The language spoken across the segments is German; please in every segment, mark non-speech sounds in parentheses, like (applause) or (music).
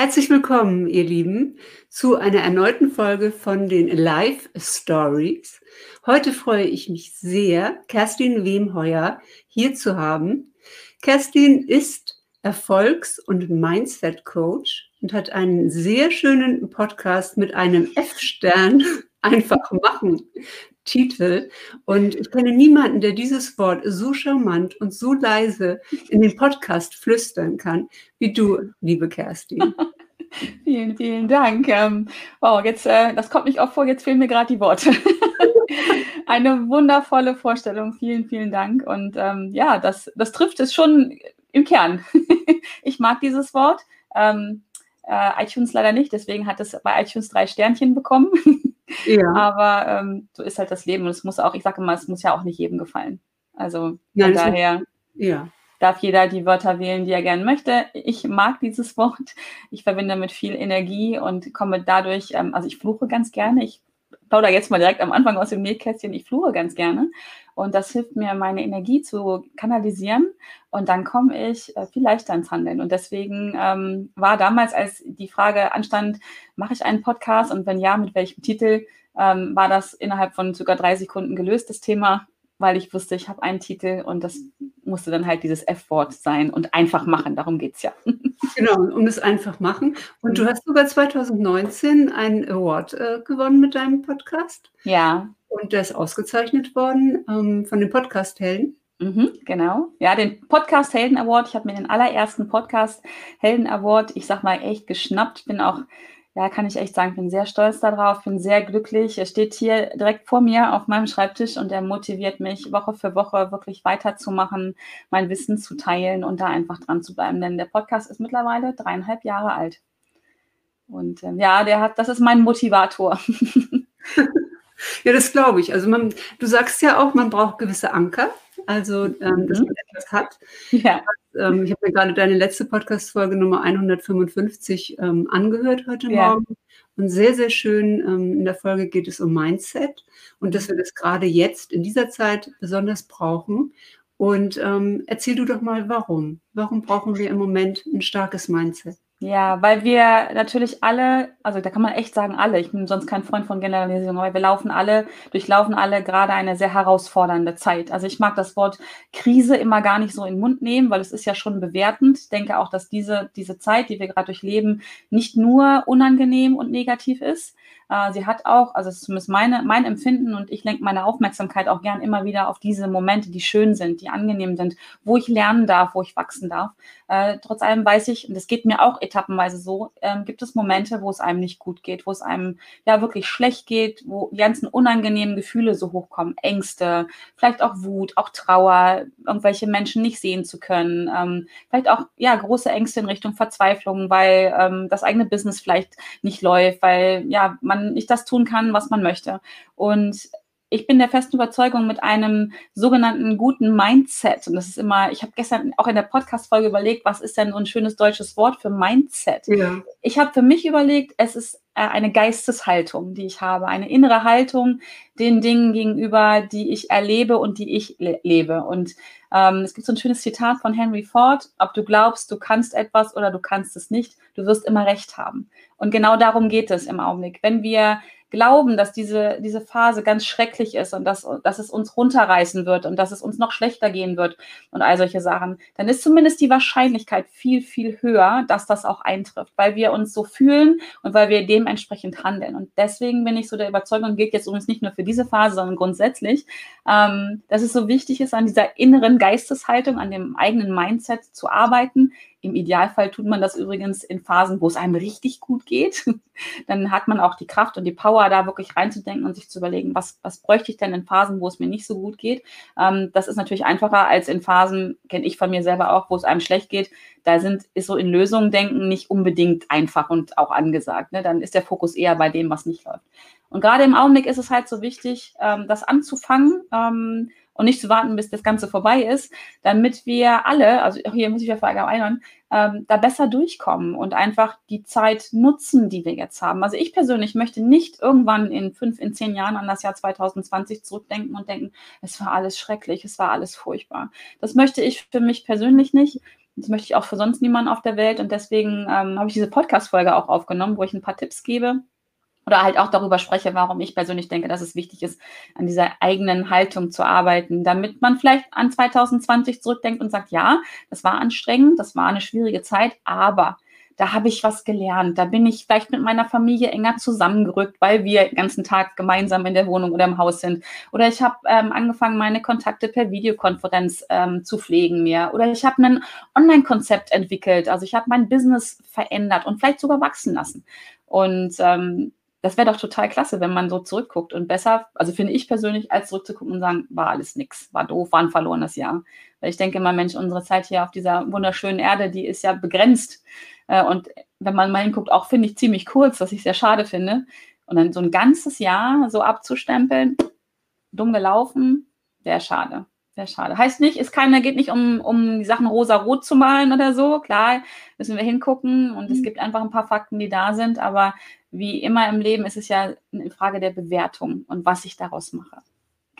Herzlich willkommen, ihr Lieben, zu einer erneuten Folge von den Live Stories. Heute freue ich mich sehr, Kerstin Wemheuer hier zu haben. Kerstin ist Erfolgs- und Mindset-Coach und hat einen sehr schönen Podcast mit einem F-Stern (laughs) einfach machen Titel. Und ich kenne niemanden, der dieses Wort so charmant und so leise in den Podcast flüstern kann, wie du, liebe Kerstin. (laughs) vielen, vielen Dank. Ähm, wow, jetzt, äh, das kommt nicht oft vor, jetzt fehlen mir gerade die Worte. (laughs) Eine wundervolle Vorstellung. Vielen, vielen Dank. Und ähm, ja, das, das trifft es schon im Kern. (laughs) ich mag dieses Wort. Ähm, äh, iTunes leider nicht, deswegen hat es bei iTunes drei Sternchen bekommen. Ja. (laughs) Aber ähm, so ist halt das Leben und es muss auch, ich sage immer, es muss ja auch nicht jedem gefallen. Also von daher ja. darf jeder die Wörter wählen, die er gerne möchte. Ich mag dieses Wort. Ich verbinde damit viel Energie und komme dadurch, ähm, also ich fluche ganz gerne. Ich plaudere jetzt mal direkt am Anfang aus dem Nähkästchen. Ich fluche ganz gerne. Und das hilft mir, meine Energie zu kanalisieren. Und dann komme ich äh, viel leichter ins Handeln. Und deswegen ähm, war damals, als die Frage anstand, mache ich einen Podcast und wenn ja, mit welchem Titel, ähm, war das innerhalb von sogar drei Sekunden gelöst, das Thema, weil ich wusste, ich habe einen Titel und das musste dann halt dieses F-Wort sein und einfach machen. Darum geht es ja. (laughs) Genau, um es einfach machen. Und du hast sogar 2019 einen Award äh, gewonnen mit deinem Podcast. Ja. Und der ist ausgezeichnet worden ähm, von den Podcast-Helden. Mhm, genau. Ja, den Podcast Helden Award. Ich habe mir den allerersten Podcast Helden Award, ich sag mal, echt geschnappt. Bin auch, ja, kann ich echt sagen, bin sehr stolz darauf, bin sehr glücklich. Er steht hier direkt vor mir auf meinem Schreibtisch und er motiviert mich Woche für Woche wirklich weiterzumachen, mein Wissen zu teilen und da einfach dran zu bleiben. Denn der Podcast ist mittlerweile dreieinhalb Jahre alt. Und ähm, ja, der hat, das ist mein Motivator. (laughs) Ja, das glaube ich. Also man, du sagst ja auch, man braucht gewisse Anker, also ähm, dass mhm. man etwas hat. Ja. Ähm, ich habe mir gerade deine letzte Podcast-Folge Nummer 155 ähm, angehört heute ja. Morgen. Und sehr, sehr schön, ähm, in der Folge geht es um Mindset und dass wir das gerade jetzt in dieser Zeit besonders brauchen. Und ähm, erzähl du doch mal, warum. Warum brauchen wir im Moment ein starkes Mindset? Ja, weil wir natürlich alle, also da kann man echt sagen alle, ich bin sonst kein Freund von Generalisierung, aber wir laufen alle, durchlaufen alle gerade eine sehr herausfordernde Zeit. Also ich mag das Wort Krise immer gar nicht so in den Mund nehmen, weil es ist ja schon bewertend. Ich denke auch, dass diese, diese Zeit, die wir gerade durchleben, nicht nur unangenehm und negativ ist, äh, sie hat auch, also es ist zumindest meine, mein Empfinden und ich lenke meine Aufmerksamkeit auch gern immer wieder auf diese Momente, die schön sind, die angenehm sind, wo ich lernen darf, wo ich wachsen darf. Äh, trotz allem weiß ich, und das geht mir auch etappenweise so, ähm, gibt es Momente, wo es einem nicht gut geht, wo es einem ja wirklich schlecht geht, wo die ganzen unangenehmen Gefühle so hochkommen, Ängste, vielleicht auch Wut, auch Trauer, irgendwelche Menschen nicht sehen zu können, ähm, vielleicht auch ja große Ängste in Richtung Verzweiflung, weil ähm, das eigene Business vielleicht nicht läuft, weil ja man man nicht das tun kann, was man möchte. Und ich bin der festen Überzeugung mit einem sogenannten guten Mindset. Und das ist immer, ich habe gestern auch in der Podcast-Folge überlegt, was ist denn so ein schönes deutsches Wort für Mindset? Ja. Ich habe für mich überlegt, es ist äh, eine Geisteshaltung, die ich habe, eine innere Haltung den Dingen gegenüber, die ich erlebe und die ich le lebe. Und ähm, es gibt so ein schönes Zitat von Henry Ford, ob du glaubst, du kannst etwas oder du kannst es nicht, du wirst immer recht haben. Und genau darum geht es im Augenblick. Wenn wir glauben, dass diese, diese Phase ganz schrecklich ist und dass, dass es uns runterreißen wird und dass es uns noch schlechter gehen wird und all solche Sachen, dann ist zumindest die Wahrscheinlichkeit viel, viel höher, dass das auch eintrifft, weil wir uns so fühlen und weil wir dementsprechend handeln. Und deswegen bin ich so der Überzeugung, gilt jetzt übrigens nicht nur für diese Phase, sondern grundsätzlich, ähm, dass es so wichtig ist, an dieser inneren Geisteshaltung, an dem eigenen Mindset zu arbeiten, im Idealfall tut man das übrigens in Phasen, wo es einem richtig gut geht. (laughs) Dann hat man auch die Kraft und die Power, da wirklich reinzudenken und sich zu überlegen, was, was bräuchte ich denn in Phasen, wo es mir nicht so gut geht. Ähm, das ist natürlich einfacher als in Phasen, kenne ich von mir selber auch, wo es einem schlecht geht. Da sind, ist so in Lösungen denken nicht unbedingt einfach und auch angesagt. Ne? Dann ist der Fokus eher bei dem, was nicht läuft. Und gerade im Augenblick ist es halt so wichtig, ähm, das anzufangen ähm, und nicht zu warten, bis das Ganze vorbei ist, damit wir alle, also hier muss ich ja verallgemeinern, ähm, da besser durchkommen und einfach die Zeit nutzen, die wir jetzt haben. Also ich persönlich möchte nicht irgendwann in fünf, in zehn Jahren an das Jahr 2020 zurückdenken und denken, es war alles schrecklich, es war alles furchtbar. Das möchte ich für mich persönlich nicht Das möchte ich auch für sonst niemanden auf der Welt. Und deswegen ähm, habe ich diese Podcast-Folge auch aufgenommen, wo ich ein paar Tipps gebe oder halt auch darüber spreche, warum ich persönlich denke, dass es wichtig ist, an dieser eigenen Haltung zu arbeiten, damit man vielleicht an 2020 zurückdenkt und sagt, ja, das war anstrengend, das war eine schwierige Zeit, aber da habe ich was gelernt. Da bin ich vielleicht mit meiner Familie enger zusammengerückt, weil wir den ganzen Tag gemeinsam in der Wohnung oder im Haus sind. Oder ich habe ähm, angefangen, meine Kontakte per Videokonferenz ähm, zu pflegen mehr. Oder ich habe ein Online-Konzept entwickelt. Also ich habe mein Business verändert und vielleicht sogar wachsen lassen. Und ähm, das wäre doch total klasse, wenn man so zurückguckt und besser, also finde ich persönlich, als zurückzugucken und sagen, war alles nix, war doof, war ein verlorenes Jahr. Weil ich denke immer, Mensch, unsere Zeit hier auf dieser wunderschönen Erde, die ist ja begrenzt. Äh, und wenn man mal hinguckt, auch finde ich ziemlich kurz, was ich sehr schade finde. Und dann so ein ganzes Jahr so abzustempeln, dumm gelaufen, wäre schade. Sehr schade. Heißt nicht, es keine, geht nicht um, um die Sachen rosa-rot zu malen oder so. Klar, müssen wir hingucken und mhm. es gibt einfach ein paar Fakten, die da sind, aber wie immer im Leben ist es ja eine Frage der Bewertung und was ich daraus mache.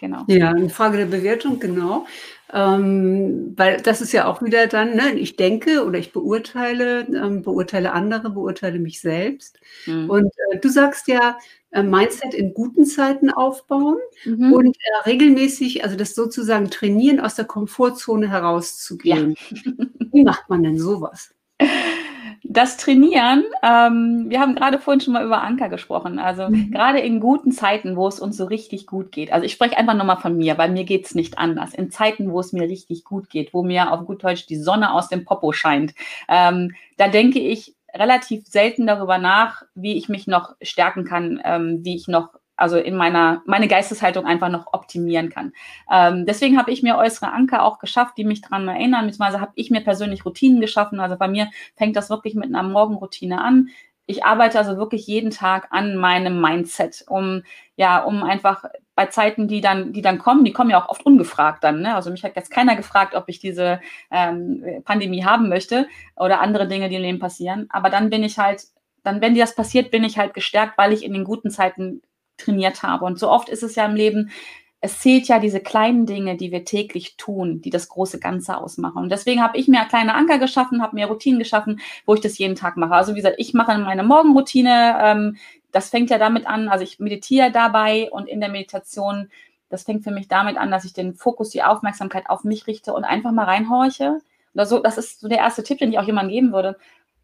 Genau. Ja, eine Frage der Bewertung, genau. Ähm, weil das ist ja auch wieder dann, ne, ich denke oder ich beurteile, ähm, beurteile andere, beurteile mich selbst. Mhm. Und äh, du sagst ja, äh, Mindset in guten Zeiten aufbauen mhm. und äh, regelmäßig, also das sozusagen trainieren, aus der Komfortzone herauszugehen. Ja. Wie macht man denn sowas? (laughs) Das Trainieren, ähm, wir haben gerade vorhin schon mal über Anker gesprochen. Also mhm. gerade in guten Zeiten, wo es uns so richtig gut geht. Also ich spreche einfach nochmal von mir, weil mir geht es nicht anders. In Zeiten, wo es mir richtig gut geht, wo mir auf gut Deutsch die Sonne aus dem Popo scheint, ähm, da denke ich relativ selten darüber nach, wie ich mich noch stärken kann, ähm, wie ich noch also in meiner, meine Geisteshaltung einfach noch optimieren kann. Ähm, deswegen habe ich mir äußere Anker auch geschafft, die mich daran erinnern, beziehungsweise habe ich mir persönlich Routinen geschaffen. Also bei mir fängt das wirklich mit einer Morgenroutine an. Ich arbeite also wirklich jeden Tag an meinem Mindset, um ja, um einfach bei Zeiten, die dann, die dann kommen, die kommen ja auch oft ungefragt dann. Ne? Also mich hat jetzt keiner gefragt, ob ich diese ähm, Pandemie haben möchte oder andere Dinge, die im Leben passieren. Aber dann bin ich halt, dann, wenn dir das passiert, bin ich halt gestärkt, weil ich in den guten Zeiten trainiert habe. Und so oft ist es ja im Leben, es zählt ja diese kleinen Dinge, die wir täglich tun, die das große Ganze ausmachen. Und deswegen habe ich mir kleine Anker geschaffen, habe mir Routinen geschaffen, wo ich das jeden Tag mache. Also wie gesagt, ich mache meine Morgenroutine. Ähm, das fängt ja damit an, also ich meditiere dabei und in der Meditation, das fängt für mich damit an, dass ich den Fokus, die Aufmerksamkeit auf mich richte und einfach mal reinhorche. Also das ist so der erste Tipp, den ich auch jemandem geben würde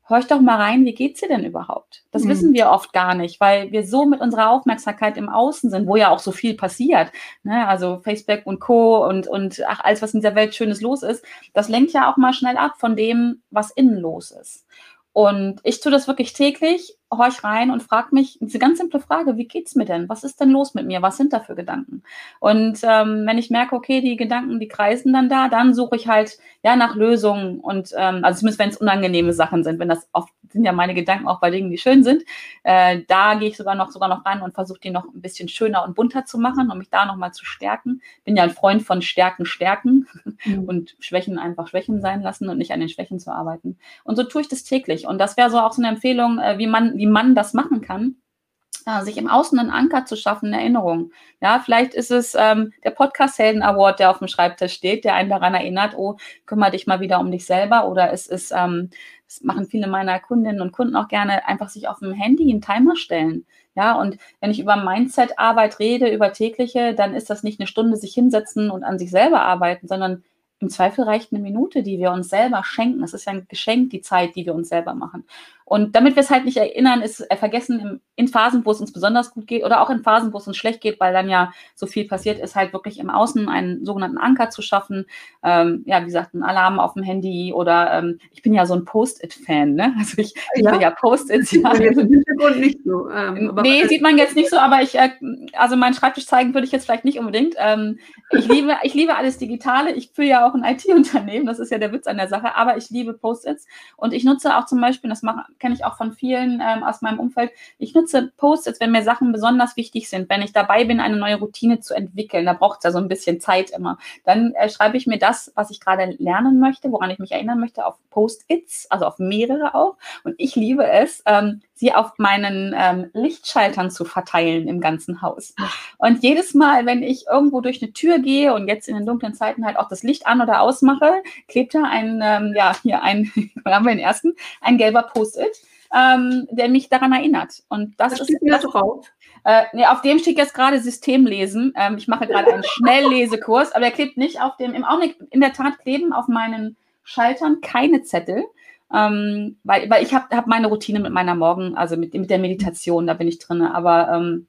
horch doch mal rein, wie geht's dir denn überhaupt? Das mhm. wissen wir oft gar nicht, weil wir so mit unserer Aufmerksamkeit im Außen sind, wo ja auch so viel passiert. Ne? Also Facebook und Co. und, und ach, alles, was in dieser Welt Schönes los ist, das lenkt ja auch mal schnell ab von dem, was innen los ist. Und ich tue das wirklich täglich, horch rein und frage mich diese ganz simple Frage, wie geht's mir denn? Was ist denn los mit mir? Was sind da für Gedanken? Und ähm, wenn ich merke, okay, die Gedanken, die kreisen dann da, dann suche ich halt ja nach Lösungen und ähm, also zumindest wenn es unangenehme Sachen sind, wenn das oft sind ja meine Gedanken auch bei Dingen, die schön sind, äh, da gehe ich sogar noch sogar noch ran und versuche die noch ein bisschen schöner und bunter zu machen, um mich da nochmal zu stärken. Bin ja ein Freund von Stärken, Stärken mhm. und Schwächen einfach Schwächen sein lassen und nicht an den Schwächen zu arbeiten. Und so tue ich das täglich. Und das wäre so auch so eine Empfehlung, äh, wie, man, wie man das machen kann. Äh, sich im Außen einen Anker zu schaffen, eine Erinnerung. Ja, vielleicht ist es ähm, der Podcast Helden Award, der auf dem Schreibtisch steht, der einen daran erinnert, oh, kümmere dich mal wieder um dich selber. Oder es ist, ähm, das machen viele meiner Kundinnen und Kunden auch gerne, einfach sich auf dem Handy einen Timer stellen. Ja, und wenn ich über Mindset-Arbeit rede, über tägliche, dann ist das nicht eine Stunde sich hinsetzen und an sich selber arbeiten, sondern im Zweifel reicht eine Minute, die wir uns selber schenken. Es ist ja ein Geschenk, die Zeit, die wir uns selber machen. Und damit wir es halt nicht erinnern, ist äh, vergessen im, in Phasen, wo es uns besonders gut geht oder auch in Phasen, wo es uns schlecht geht, weil dann ja so viel passiert ist, halt wirklich im Außen einen sogenannten Anker zu schaffen. Ähm, ja, wie gesagt, ein Alarm auf dem Handy oder ähm, ich bin ja so ein Post-it-Fan, ne? (laughs) Also ich, ja. ich ja Post-its. Ja. Hintergrund nicht so. Ähm, nee, sieht man jetzt nicht so, aber ich, äh, also meinen Schreibtisch zeigen würde ich jetzt vielleicht nicht unbedingt. Ähm, ich liebe, ich liebe alles Digitale. Ich führe ja auch ein IT-Unternehmen, das ist ja der Witz an der Sache, aber ich liebe Post-its und ich nutze auch zum Beispiel, das mache kenne ich auch von vielen ähm, aus meinem Umfeld. Ich nutze Post-its, wenn mir Sachen besonders wichtig sind, wenn ich dabei bin, eine neue Routine zu entwickeln. Da braucht es ja so ein bisschen Zeit immer. Dann äh, schreibe ich mir das, was ich gerade lernen möchte, woran ich mich erinnern möchte, auf Post-its, also auf mehrere auch. Und ich liebe es, ähm, sie auf meinen ähm, Lichtschaltern zu verteilen im ganzen Haus. Und jedes Mal, wenn ich irgendwo durch eine Tür gehe und jetzt in den dunklen Zeiten halt auch das Licht an oder ausmache, klebt da ein, ähm, ja, hier ein, (laughs) haben wir den ersten, ein gelber Post-it. Ähm, der mich daran erinnert. Und das, das ist da drauf. Äh, nee, auf dem steht jetzt gerade Systemlesen. Ähm, ich mache gerade einen (laughs) Schnelllesekurs, aber der klebt nicht auf dem, im Augenblick in der Tat kleben auf meinen Schaltern keine Zettel. Ähm, weil, weil ich habe hab meine Routine mit meiner Morgen, also mit, mit der Meditation, da bin ich drin. Aber ähm,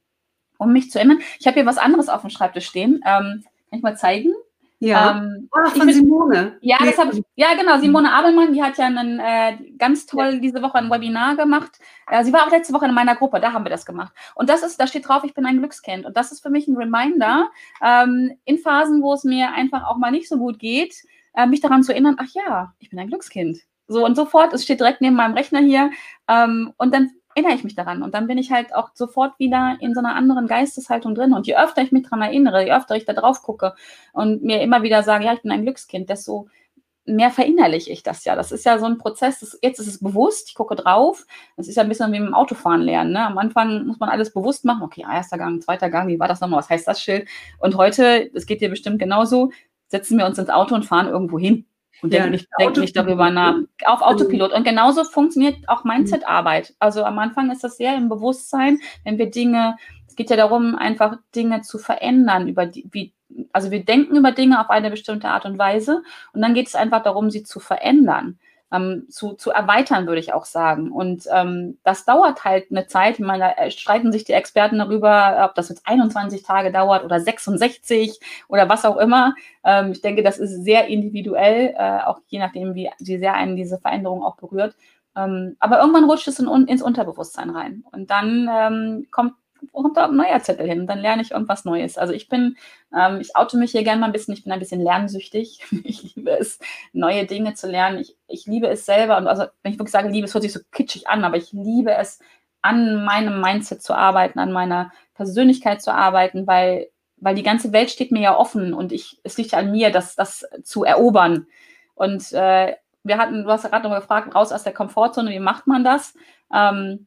um mich zu erinnern, ich habe hier was anderes auf dem Schreibtisch stehen. Ähm, kann ich mal zeigen? Ja. Ähm, ah, von bin, Simone. Ja, das hab ich, ja, genau. Simone Abelmann, die hat ja einen, äh, ganz toll diese Woche ein Webinar gemacht. Äh, sie war auch letzte Woche in meiner Gruppe, da haben wir das gemacht. Und das ist, da steht drauf, ich bin ein Glückskind. Und das ist für mich ein Reminder, ähm, in Phasen, wo es mir einfach auch mal nicht so gut geht, äh, mich daran zu erinnern, ach ja, ich bin ein Glückskind. So und sofort, es steht direkt neben meinem Rechner hier. Ähm, und dann erinnere ich mich daran. Und dann bin ich halt auch sofort wieder in so einer anderen Geisteshaltung drin. Und je öfter ich mich daran erinnere, je öfter ich da drauf gucke und mir immer wieder sage, ja, ich bin ein Glückskind, desto mehr verinnerliche ich das ja. Das ist ja so ein Prozess, das, jetzt ist es bewusst, ich gucke drauf. Das ist ja ein bisschen wie mit Autofahren lernen. Ne? Am Anfang muss man alles bewusst machen. Okay, erster Gang, zweiter Gang, wie war das nochmal? Was heißt das Schild? Und heute, das geht dir bestimmt genauso, setzen wir uns ins Auto und fahren irgendwo hin und ja, denke nicht, denk nicht darüber nach. Auf Autopilot. Und genauso funktioniert auch Mindset-Arbeit. Also am Anfang ist das sehr im Bewusstsein, wenn wir Dinge, es geht ja darum, einfach Dinge zu verändern, über die, wie, also wir denken über Dinge auf eine bestimmte Art und Weise und dann geht es einfach darum, sie zu verändern ähm, zu, zu erweitern, würde ich auch sagen. Und ähm, das dauert halt eine Zeit. Ich meine, da streiten sich die Experten darüber, ob das jetzt 21 Tage dauert oder 66 oder was auch immer. Ähm, ich denke, das ist sehr individuell, äh, auch je nachdem, wie, wie sehr einen diese Veränderung auch berührt. Ähm, aber irgendwann rutscht es in, ins Unterbewusstsein rein. Und dann ähm, kommt kommt da ein neuer Zettel hin. Dann lerne ich irgendwas Neues. Also ich bin, ähm, ich oute mich hier gerne mal ein bisschen, ich bin ein bisschen lernsüchtig. (laughs) Ich liebe es, neue Dinge zu lernen. Ich, ich liebe es selber. Und also, wenn ich wirklich sage, liebe, es hört sich so kitschig an, aber ich liebe es, an meinem Mindset zu arbeiten, an meiner Persönlichkeit zu arbeiten, weil, weil die ganze Welt steht mir ja offen und ich, es liegt ja an mir, das, das zu erobern. Und äh, wir hatten, du hast ja gerade noch gefragt, raus aus der Komfortzone, wie macht man das? Ähm,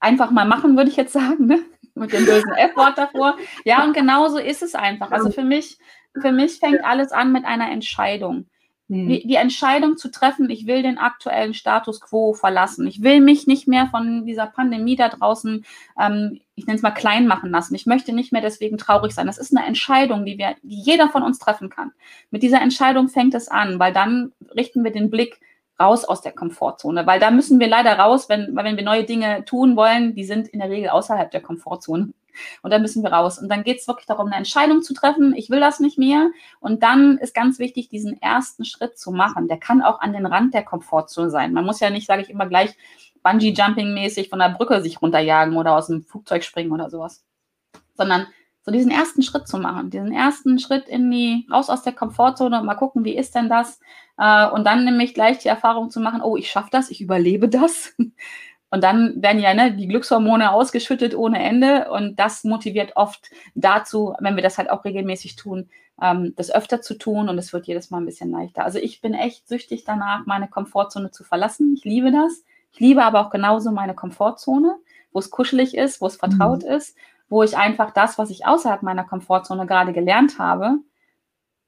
einfach mal machen, würde ich jetzt sagen, ne? Mit dem bösen F-Wort davor. Ja, und genauso ist es einfach. Also für mich, für mich fängt alles an mit einer Entscheidung. Hm. Die, die, Entscheidung zu treffen, ich will den aktuellen Status quo verlassen. Ich will mich nicht mehr von dieser Pandemie da draußen, ähm, ich nenne es mal klein machen lassen. Ich möchte nicht mehr deswegen traurig sein. Das ist eine Entscheidung, die wir, die jeder von uns treffen kann. Mit dieser Entscheidung fängt es an, weil dann richten wir den Blick raus aus der Komfortzone, weil da müssen wir leider raus, wenn, weil wenn wir neue Dinge tun wollen, die sind in der Regel außerhalb der Komfortzone. Und da müssen wir raus. Und dann geht es wirklich darum, eine Entscheidung zu treffen, ich will das nicht mehr. Und dann ist ganz wichtig, diesen ersten Schritt zu machen. Der kann auch an den Rand der Komfortzone sein. Man muss ja nicht, sage ich immer gleich, Bungee-Jumping-mäßig von der Brücke sich runterjagen oder aus dem Flugzeug springen oder sowas. Sondern so diesen ersten Schritt zu machen, diesen ersten Schritt in die, raus aus der Komfortzone und mal gucken, wie ist denn das? Äh, und dann nämlich gleich die Erfahrung zu machen, oh, ich schaffe das, ich überlebe das. (laughs) Und dann werden ja ne, die Glückshormone ausgeschüttet ohne Ende. Und das motiviert oft dazu, wenn wir das halt auch regelmäßig tun, ähm, das öfter zu tun. Und es wird jedes Mal ein bisschen leichter. Also ich bin echt süchtig danach, meine Komfortzone zu verlassen. Ich liebe das. Ich liebe aber auch genauso meine Komfortzone, wo es kuschelig ist, wo es vertraut mhm. ist wo ich einfach das, was ich außerhalb meiner Komfortzone gerade gelernt habe,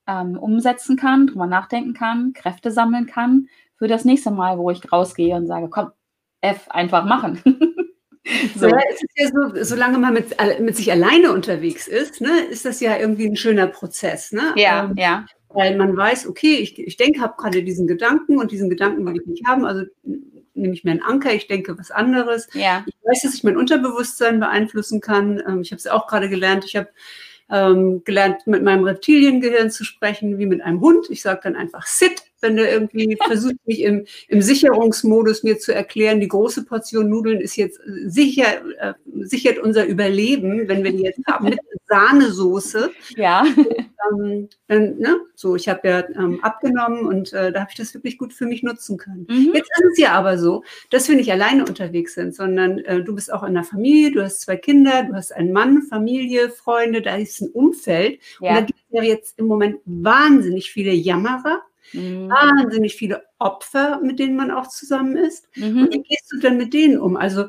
ähm, umsetzen kann, drüber nachdenken kann, Kräfte sammeln kann für das nächste Mal, wo ich rausgehe und sage, komm, F, einfach machen. (laughs) so. Ja, es ist ja so, solange man mit, mit sich alleine unterwegs ist, ne, ist das ja irgendwie ein schöner Prozess. Ne? Ja, ähm, ja. Weil man weiß, okay, ich, ich denke, habe gerade diesen Gedanken und diesen Gedanken will ich nicht haben. Also nehme ich mir einen Anker, ich denke was anderes. Ja. Ich weiß, dass ich mein Unterbewusstsein beeinflussen kann. Ähm, ich habe es auch gerade gelernt. Ich habe ähm, gelernt, mit meinem Reptiliengehirn zu sprechen, wie mit einem Hund. Ich sage dann einfach Sit, wenn der irgendwie (laughs) versucht, mich im, im Sicherungsmodus mir zu erklären, die große Portion Nudeln ist jetzt sicher, äh, sichert unser Überleben, wenn wir die jetzt haben mit (laughs) Sahnesoße. Ja. ähm, dann, ne, so, ich habe ja ähm, abgenommen und äh, da habe ich das wirklich gut für mich nutzen können. Mhm. Jetzt ist es ja aber so, dass wir nicht alleine unterwegs sind, sondern äh, du bist auch in der Familie, du hast zwei Kinder, du hast einen Mann, Familie, Freunde, da ist ein Umfeld. Ja. Und da gibt es ja jetzt im Moment wahnsinnig viele Jammerer. Mhm. Wahnsinnig viele Opfer, mit denen man auch zusammen ist. Mhm. Und wie gehst du dann mit denen um? Also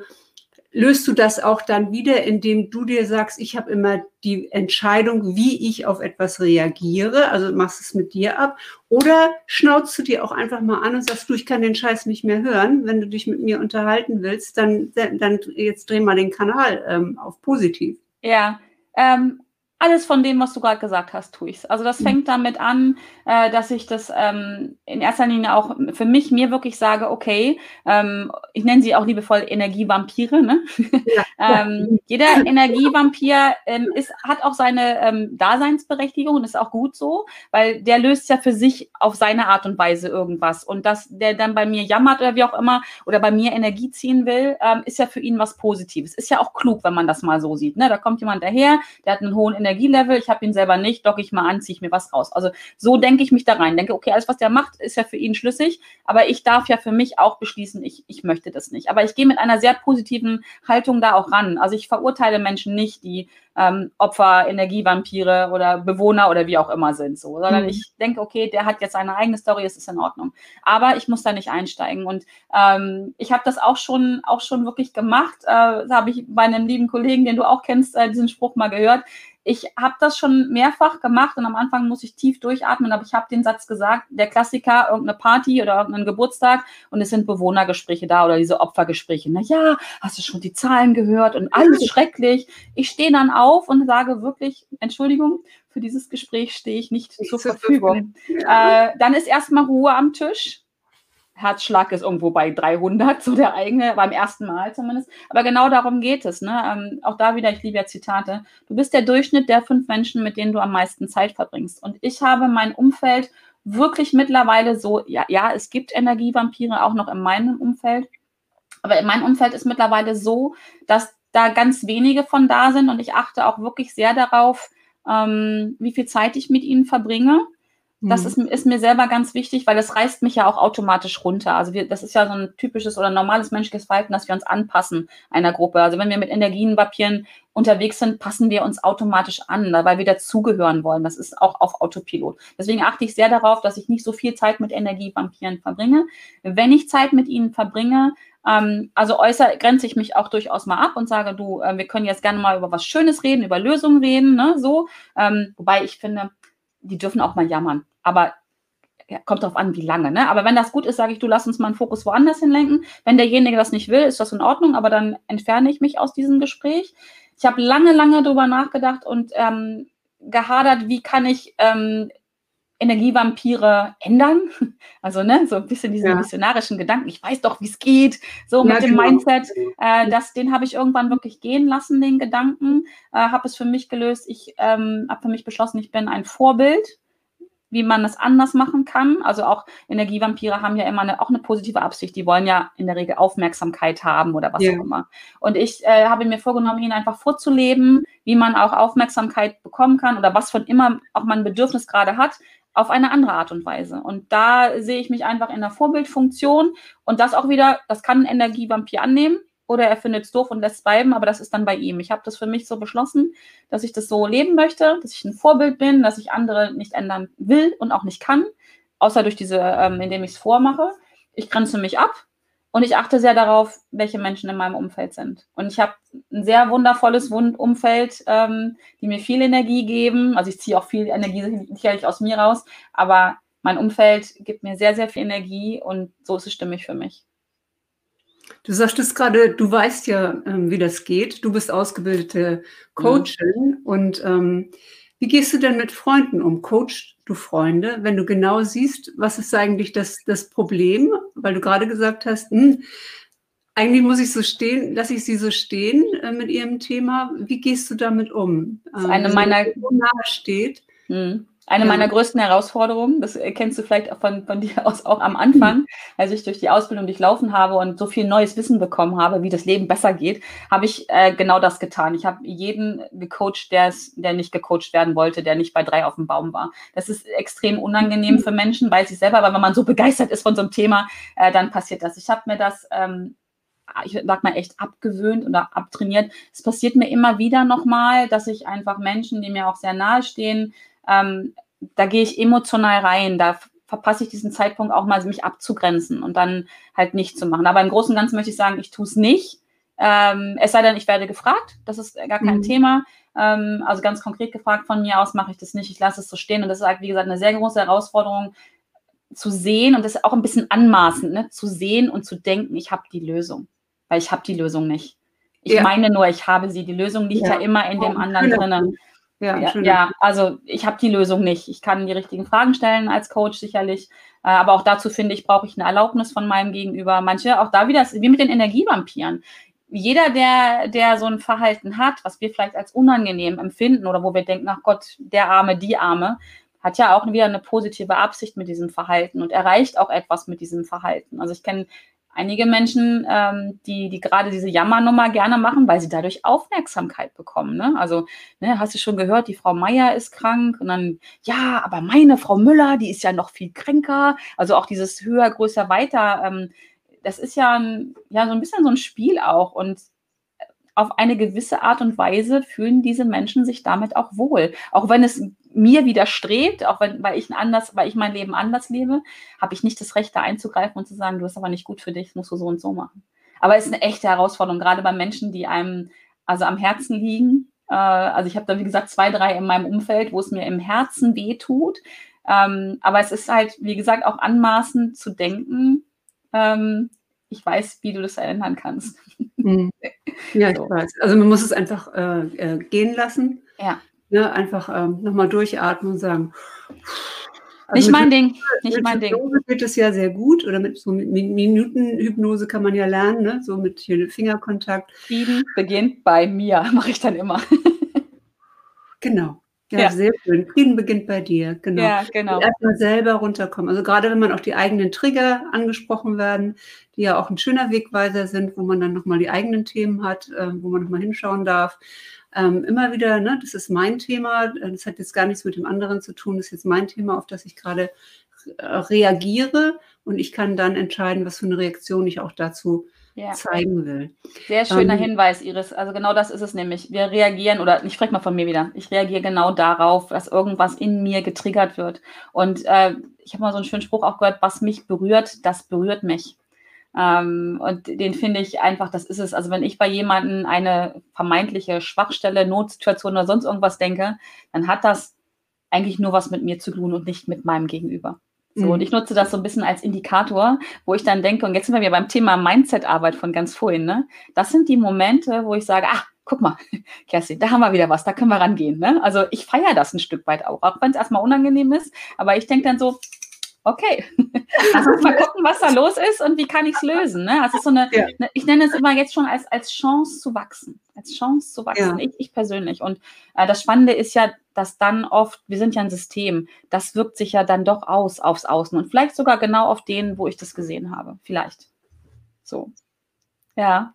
löst du das auch dann wieder, indem du dir sagst, ich habe immer die Entscheidung, wie ich auf etwas reagiere, also machst es mit dir ab, oder schnauzt du dir auch einfach mal an und sagst, du, ich kann den Scheiß nicht mehr hören, wenn du dich mit mir unterhalten willst, dann, dann jetzt dreh mal den Kanal ähm, auf positiv. Ja, ähm, alles von dem, was du gerade gesagt hast, tue ich Also das mhm. fängt damit an, äh, dass ich das ähm, in erster Linie auch für mich mir wirklich sage, okay, ähm, ich nenne sie auch liebevoll Energievampire. Ne? (laughs) Ja. ähm, jeder Energievampir ähm, ist, hat auch seine ähm, Daseinsberechtigung und ist auch gut so, weil der löst ja für sich auf seine Art und Weise irgendwas. Und dass der dann bei mir jammert oder wie auch immer oder bei mir Energie ziehen will, ähm, ist ja für ihn was Positives. Ist ja auch klug, wenn man das mal so sieht. Ne? Da kommt jemand daher, der hat einen hohen Energie Energielevel, ich habe ihn selber nicht, docke ich mal an, ziehe ich mir was raus. Also so denke ich mich da rein. Denke, okay, alles, was der macht, ist ja für ihn schlüssig, aber ich darf ja für mich auch beschließen, ich, ich möchte das nicht. Aber ich gehe mit einer sehr positiven Haltung da auch ran. Also ich verurteile Menschen nicht, die ähm, Opfer, Energievampire oder Bewohner oder wie auch immer sind, so, sondern mhm. ich denke, okay, der hat jetzt eine eigene Story, es ist in Ordnung. Aber ich muss da nicht einsteigen und ähm, ich habe das auch schon, auch schon wirklich gemacht. Äh, da habe ich bei einem lieben Kollegen, den du auch kennst, äh, diesen Spruch mal gehört ich habe das schon mehrfach gemacht und am Anfang muss ich tief durchatmen, aber ich habe den Satz gesagt, der Klassiker, irgendeine Party oder irgendein Geburtstag und es sind Bewohnergespräche da oder diese Opfergespräche. Na ja, hast du schon die Zahlen gehört und alles schrecklich. Ich stehe dann auf und sage wirklich, Entschuldigung, für dieses Gespräch stehe ich nicht zur Verfügung. Äh, dann ist erstmal Ruhe am Tisch Herzschlag ist irgendwo bei 300, (laughs) so der eigene, beim ersten Mal zumindest. Aber genau darum geht es. Ne? Ähm, auch da wieder, ich liebe ja Zitate. Du bist der Durchschnitt der fünf Menschen, mit denen du am meisten Zeit verbringst. Und ich habe mein Umfeld wirklich mittlerweile so, ja, ja, es gibt Energievampire auch noch in meinem Umfeld. Aber mein Umfeld ist mittlerweile so, dass da ganz wenige von da sind und ich achte auch wirklich sehr darauf, ähm, wie viel Zeit ich mit ihnen verbringe das mhm. ist, ist, mir selber ganz wichtig, weil das reißt mich ja auch automatisch runter. Also wir, das ist ja so ein typisches oder normales menschliches Verhalten, dass wir uns anpassen einer Gruppe. Also wenn wir mit Energienpapieren unterwegs sind, passen wir uns automatisch an, weil wir dazugehören wollen. Das ist auch auf Autopilot. Deswegen achte ich sehr darauf, dass ich nicht so viel Zeit mit Energievampiren verbringe. Wenn ich Zeit mit ihnen verbringe, ähm, also äußere, grenze ich mich auch durchaus mal ab und sage, du, äh, wir können jetzt gerne mal über was Schönes reden, über Lösungen reden, ne, so. Ähm, wobei ich finde, die dürfen auch mal jammern aber ja, kommt darauf an, wie lange. Ne? Aber wenn das gut ist, sage ich, du lass uns mal einen Fokus woanders hinlenken. Wenn derjenige das nicht will, ist das in Ordnung, aber dann entferne ich mich aus diesem Gespräch. Ich habe lange, lange darüber nachgedacht und ähm, gehadert, wie kann ich ähm, Energievampire ändern. (laughs) Also, ne, so ein bisschen diesen ja. missionarischen Gedanken. Ich weiß doch, wie es geht. So ja, mit dem genau. Mindset. Äh, das, den habe ich irgendwann wirklich gehen lassen, den Gedanken. Äh, habe es für mich gelöst. Ich ähm, habe für mich beschlossen, ich bin ein Vorbild wie man das anders machen kann. Also auch Energievampire haben ja immer eine, auch eine positive Absicht. Die wollen ja in der Regel Aufmerksamkeit haben oder was ja. auch immer. Und ich äh, habe mir vorgenommen, ihnen einfach vorzuleben, wie man auch Aufmerksamkeit bekommen kann oder was von immer auch man ein Bedürfnis gerade hat, auf eine andere Art und Weise. Und da sehe ich mich einfach in der Vorbildfunktion und das auch wieder, das kann ein Energievampir annehmen oder er findet es doof und lässt es bleiben, aber das ist dann bei ihm. Ich habe das für mich so beschlossen, dass ich das so leben möchte, dass ich ein Vorbild bin, dass ich andere nicht ändern will und auch nicht kann, außer durch diese, ähm, indem ich es vormache. Ich grenze mich ab und ich achte sehr darauf, welche Menschen in meinem Umfeld sind. Und ich habe ein sehr wundervolles Umfeld, ähm, die mir viel Energie geben. Also ich ziehe auch viel Energie sicherlich aus mir raus, aber mein Umfeld gibt mir sehr, sehr viel Energie und so ist es stimmig für mich. Du sagtest gerade, du weißt ja, ähm, wie das geht. Du bist ausgebildete Coachin. Mhm. Und ähm, wie gehst du denn mit Freunden um? Coachst du Freunde, wenn du genau siehst, was ist eigentlich das, das Problem? Weil du gerade gesagt hast, hm, eigentlich muss ich so stehen, lasse ich sie so stehen äh, mit ihrem Thema. Wie gehst du damit um? Das ist eine ähm, meiner steht. Mhm. Eine meiner größten Herausforderungen, das kennst du vielleicht von, von (laughs) dir aus auch am Anfang, mhm. als ich durch die Ausbildung durchlaufen habe und so viel neues Wissen bekommen habe, wie das Leben besser geht, habe ich äh, genau das getan. Ich habe jeden gecoacht, der der nicht gecoacht werden wollte, der nicht bei drei auf dem Baum war. Das ist extrem unangenehm für Menschen, weiß ich selber, aber wenn man so begeistert ist von so einem Thema, äh, dann passiert das. Ich habe mir das ähm, ich sag mal, echt abgewöhnt oder abtrainiert. Es passiert mir immer wieder nochmal, dass ich einfach Menschen, die mir auch sehr nahe stehen, ähm, da gehe ich emotional rein, da verpasse ich diesen Zeitpunkt auch mal, mich abzugrenzen und dann halt nicht zu machen. Aber im Großen und Ganzen möchte ich sagen, ich tue es nicht. Ähm, es sei denn, ich werde gefragt, das ist gar kein mhm. Thema. Ähm, also ganz konkret gefragt, von mir aus mache ich das nicht, ich lasse es so stehen. Und das ist halt, wie gesagt, eine sehr große Herausforderung zu sehen und das ist auch ein bisschen anmaßend, ne? zu sehen und zu denken, ich habe die Lösung. Weil ich habe die Lösung nicht. Ich ja. meine nur, ich habe sie. Die Lösung liegt ja, ja immer in dem anderen drinnen. Ja, ja, ja, also ich habe die Lösung nicht. Ich kann die richtigen Fragen stellen als Coach sicherlich, äh, aber auch dazu finde ich, brauche ich eine Erlaubnis von meinem Gegenüber. Manche, auch da wieder, wie mit den Energievampiren. Jeder, der, der so ein Verhalten hat, was wir vielleicht als unangenehm empfinden oder wo wir denken, ach Gott, der Arme, die Arme, hat ja auch wieder eine positive Absicht mit diesem Verhalten und erreicht auch etwas mit diesem Verhalten. Also ich kenne einige Menschen, ähm, die, die gerade diese Jammernummer gerne machen, weil sie dadurch Aufmerksamkeit bekommen. Ne? Also, ne, hast du schon gehört, die Frau Meier ist krank und dann, ja, aber meine Frau Müller, die ist ja noch viel kränker. Also auch dieses höher, größer, weiter, ähm, das ist ja, ein, ja so ein bisschen so ein Spiel auch. Und auf eine gewisse Art und Weise fühlen diese Menschen sich damit auch wohl. Auch wenn es mir widerstrebt, auch wenn, weil ich anders, weil ich mein Leben anders lebe, habe ich nicht das Recht, da einzugreifen und zu sagen, du bist aber nicht gut für dich, musst du so und so machen. Aber es ist eine echte Herausforderung, gerade bei Menschen, die einem also am Herzen liegen. Äh, also ich habe da, wie gesagt, zwei, drei in meinem Umfeld, wo es mir im Herzen weh tut. Ähm, aber es ist halt, wie gesagt, auch anmaßend zu denken, ähm, ich weiß, wie du das ändern kannst. Mhm. (laughs) Ja, so. ich weiß. Also man muss es einfach äh, äh, gehen lassen. Ja. Ne, einfach ähm, nochmal durchatmen und sagen. Also nicht mein Ding. Nicht mit mein Hypnose Ding. geht es ja sehr gut. Oder mit so Minutenhypnose kann man ja lernen, ne? so mit hier Fingerkontakt. Frieden beginnt bei mir, (laughs) mache ich dann immer. genau. Ja, ja, sehr schön. Frieden beginnt bei dir, genau. Ja, genau. Erstmal selber runterkommen. Also gerade wenn man auch die eigenen Trigger angesprochen werden, die ja auch ein schöner Wegweiser sind, wo man dann nochmal die eigenen Themen hat, äh, wo man nochmal hinschauen darf. Ähm, immer wieder, ne, das ist mein Thema, das hat jetzt gar nichts mit dem anderen zu tun, das ist jetzt mein Thema, auf das ich gerade äh, reagiere und ich kann dann entscheiden, was für eine Reaktion ich auch dazu ja. zeigen will. Sehr schöner ähm, Hinweis, Iris. Also genau das ist es nämlich. Wir reagieren, oder ich spreche mal von mir wieder, ich reagiere genau darauf, dass irgendwas in mir getriggert wird. Und äh, ich habe mal so einen schönen Spruch auch gehört, was mich berührt, das berührt mich. Ähm, und den finde ich einfach, das ist es. Also wenn ich bei jemandem eine vermeintliche Schwachstelle, Notsituation oder sonst irgendwas denke, dann hat das eigentlich nur was mit mir zu tun und nicht mit meinem Gegenüber. So, mhm. und ich nutze das so ein bisschen als Indikator, wo ich dann denke, und jetzt sind wir beim Thema Mindset-Arbeit von ganz vorhin, ne? Das sind die Momente, wo ich sage, ach, guck mal, (laughs) Kerstin, da haben wir wieder was, da können wir rangehen. Ne? Also ich feiere das ein Stück weit auch, auch wenn es erstmal unangenehm ist, aber ich denke dann so, okay, lass (laughs) uns mal gucken, was da los ist und wie kann ich es lösen. Ne? Also so eine, ja. eine, ich nenne es immer jetzt schon als, als Chance zu wachsen, als Chance zu wachsen, ja. ich, ich persönlich. Und äh, das Spannende ist ja, dass dann oft, wir sind ja ein System, das wirkt sich ja dann doch aus aufs Außen und vielleicht sogar genau auf den, wo ich das gesehen habe. Vielleicht. So. Ja.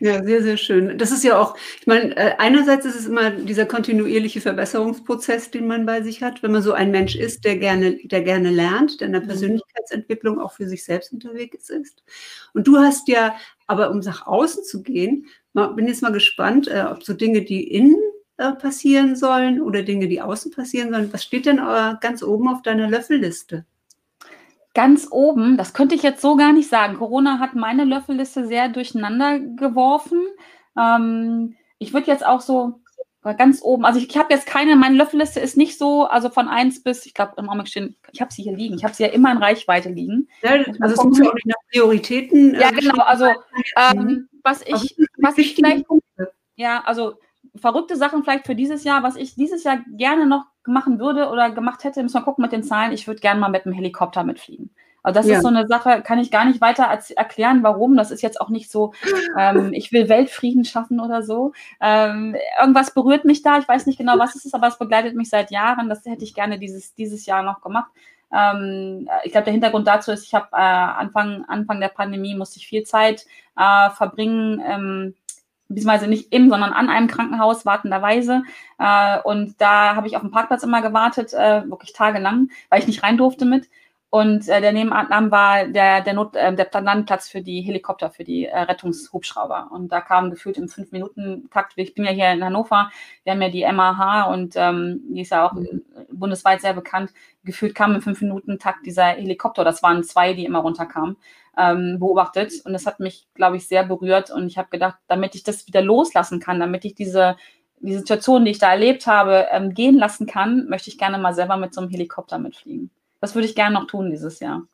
Ja, sehr, sehr schön. Das ist ja auch, ich meine, äh, einerseits ist es immer dieser kontinuierliche Verbesserungsprozess, den man bei sich hat, wenn man so ein Mensch ist, der gerne, der gerne lernt, der in der mhm. Persönlichkeitsentwicklung auch für sich selbst unterwegs ist. Und du hast ja, aber um nach außen zu gehen, bin jetzt mal gespannt, äh, ob so Dinge, die innen äh, passieren sollen oder Dinge, die außen passieren sollen. Was steht denn ganz oben auf deiner Löffelliste? Ganz oben, das könnte ich jetzt so gar nicht sagen. Corona hat meine Löffelliste sehr durcheinander geworfen. Ähm, ich würde jetzt auch so ganz oben, also ich, ich habe jetzt keine, meine Löffelliste ist nicht so, also von 1 bis, ich glaube, im Augenblick stehen, ich habe sie hier liegen, ich habe sie ja immer in Reichweite liegen. Ja, also es muss ja auch nicht nach Prioritäten. Äh, ja, genau, also ähm, was ich, was ich vielleicht, ja, also verrückte Sachen vielleicht für dieses Jahr, was ich dieses Jahr gerne noch machen würde oder gemacht hätte, müssen wir gucken mit den Zahlen. Ich würde gerne mal mit einem Helikopter mitfliegen. Also das ja. ist so eine Sache, kann ich gar nicht weiter erklären, warum. Das ist jetzt auch nicht so, ähm, ich will Weltfrieden schaffen oder so. Ähm, irgendwas berührt mich da. Ich weiß nicht genau, was es ist, aber es begleitet mich seit Jahren. Das hätte ich gerne dieses, dieses Jahr noch gemacht. Ähm, ich glaube, der Hintergrund dazu ist, ich habe äh, Anfang, Anfang der Pandemie musste ich viel Zeit äh, verbringen, ähm, beziehungsweise nicht im, sondern an einem Krankenhaus wartenderweise. Äh, und da habe ich auf dem Parkplatz immer gewartet, äh, wirklich tagelang, weil ich nicht rein durfte mit. Und äh, der Nebenan war der, der, Not, äh, der Landplatz für die Helikopter, für die äh, Rettungshubschrauber. Und da kam gefühlt im Fünf-Minuten-Takt, ich bin ja hier in Hannover, wir haben ja die MAH und ähm, die ist ja auch mhm. bundesweit sehr bekannt. Gefühlt kam im Fünf-Minuten-Takt dieser Helikopter, das waren zwei, die immer runterkamen, ähm, beobachtet. Und das hat mich, glaube ich, sehr berührt. Und ich habe gedacht, damit ich das wieder loslassen kann, damit ich diese die Situation, die ich da erlebt habe, ähm, gehen lassen kann, möchte ich gerne mal selber mit so einem Helikopter mitfliegen. Das würde ich gerne noch tun dieses Jahr.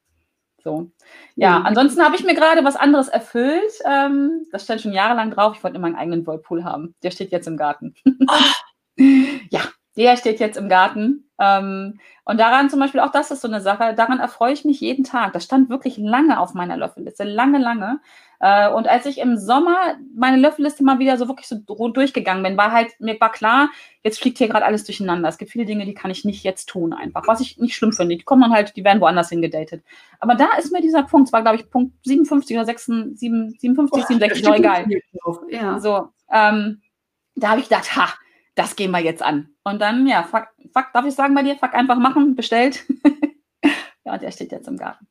So. Ja, mhm. ansonsten habe ich mir gerade was anderes erfüllt. Ähm, das stand schon jahrelang drauf. Ich wollte immer einen eigenen Whirlpool haben. Der steht jetzt im Garten. Oh. (laughs) ja, der steht jetzt im Garten. Ähm, und daran zum Beispiel, auch das ist so eine Sache, daran erfreue ich mich jeden Tag. Das stand wirklich lange auf meiner Löffelliste, lange, lange. Äh, und als ich im Sommer meine Löffelliste mal wieder so wirklich so durchgegangen bin, war halt, mir war klar, jetzt fliegt hier gerade alles durcheinander. Es gibt viele Dinge, die kann ich nicht jetzt tun einfach. Was ich nicht schlimm finde. Die kommen dann halt, die werden woanders hingedatet. Aber da ist mir dieser Punkt, es war glaube ich Punkt 57 oder 6, 7, 57, oh, 67, noch egal. Ja. So, ähm, da habe ich gedacht, ha, das gehen wir jetzt an. Und dann, ja, fuck, fuck, darf ich sagen bei dir, fuck einfach machen, bestellt. (laughs) ja, und der steht jetzt im Garten.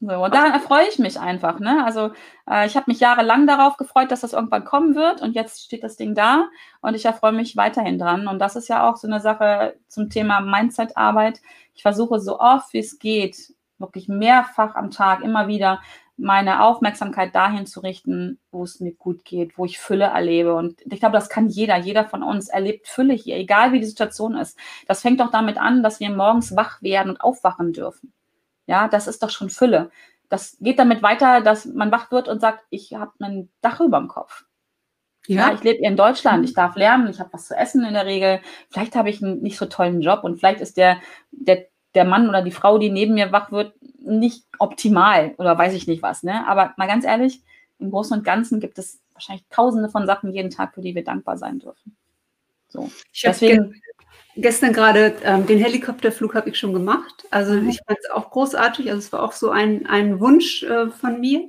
So, und daran erfreue ich mich einfach. Ne? Also äh, ich habe mich jahrelang darauf gefreut, dass das irgendwann kommen wird und jetzt steht das Ding da und ich erfreue mich weiterhin dran. Und das ist ja auch so eine Sache zum Thema Mindset-Arbeit. Ich versuche so oft wie es geht, wirklich mehrfach am Tag immer wieder meine Aufmerksamkeit dahin zu richten, wo es mir gut geht, wo ich Fülle erlebe. Und ich glaube, das kann jeder. Jeder von uns erlebt Fülle hier, egal wie die Situation ist. Das fängt doch damit an, dass wir morgens wach werden und aufwachen dürfen. Ja, das ist doch schon Fülle. Das geht damit weiter, dass man wach wird und sagt, ich habe ein Dach über dem Kopf. Ja, ja ich lebe in Deutschland, ich darf lernen, ich habe was zu essen in der Regel. Vielleicht habe ich einen nicht so tollen Job und vielleicht ist der, der, der Mann oder die Frau, die neben mir wach wird, nicht optimal oder weiß ich nicht was. Ne? Aber mal ganz ehrlich, im Großen und Ganzen gibt es wahrscheinlich tausende von Sachen jeden Tag, für die wir dankbar sein dürfen. So. Deswegen gestern gerade ähm, den Helikopterflug habe ich schon gemacht. Also mhm. ich fand es auch großartig. Also es war auch so ein, ein Wunsch äh, von mir.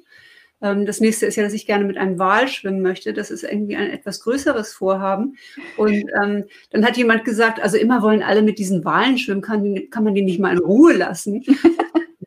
Ähm, das nächste ist ja, dass ich gerne mit einem Wal schwimmen möchte. Das ist irgendwie ein etwas größeres Vorhaben. Und ähm, dann hat jemand gesagt, also immer wollen alle mit diesen Walen schwimmen, kann, kann man die nicht mal in Ruhe lassen. (laughs)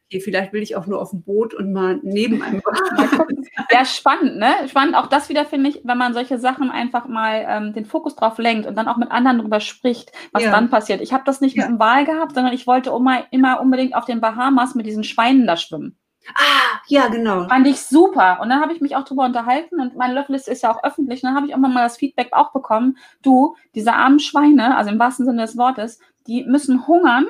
okay, vielleicht will ich auch nur auf dem Boot und mal neben einem (laughs) Ja, spannend, ne? Spannend. Auch das wieder finde ich, wenn man solche Sachen einfach mal ähm, den Fokus drauf lenkt und dann auch mit anderen darüber spricht, was ja. dann passiert. Ich habe das nicht ja. mit dem Wal gehabt, sondern ich wollte immer, immer unbedingt auf den Bahamas mit diesen Schweinen da schwimmen. Ah, ja, genau. Fand ich super. Und dann habe ich mich auch drüber unterhalten und meine Löffelliste ist ja auch öffentlich. Und dann habe ich auch mal das Feedback auch bekommen, du, diese armen Schweine, also im wahrsten Sinne des Wortes, die müssen hungern,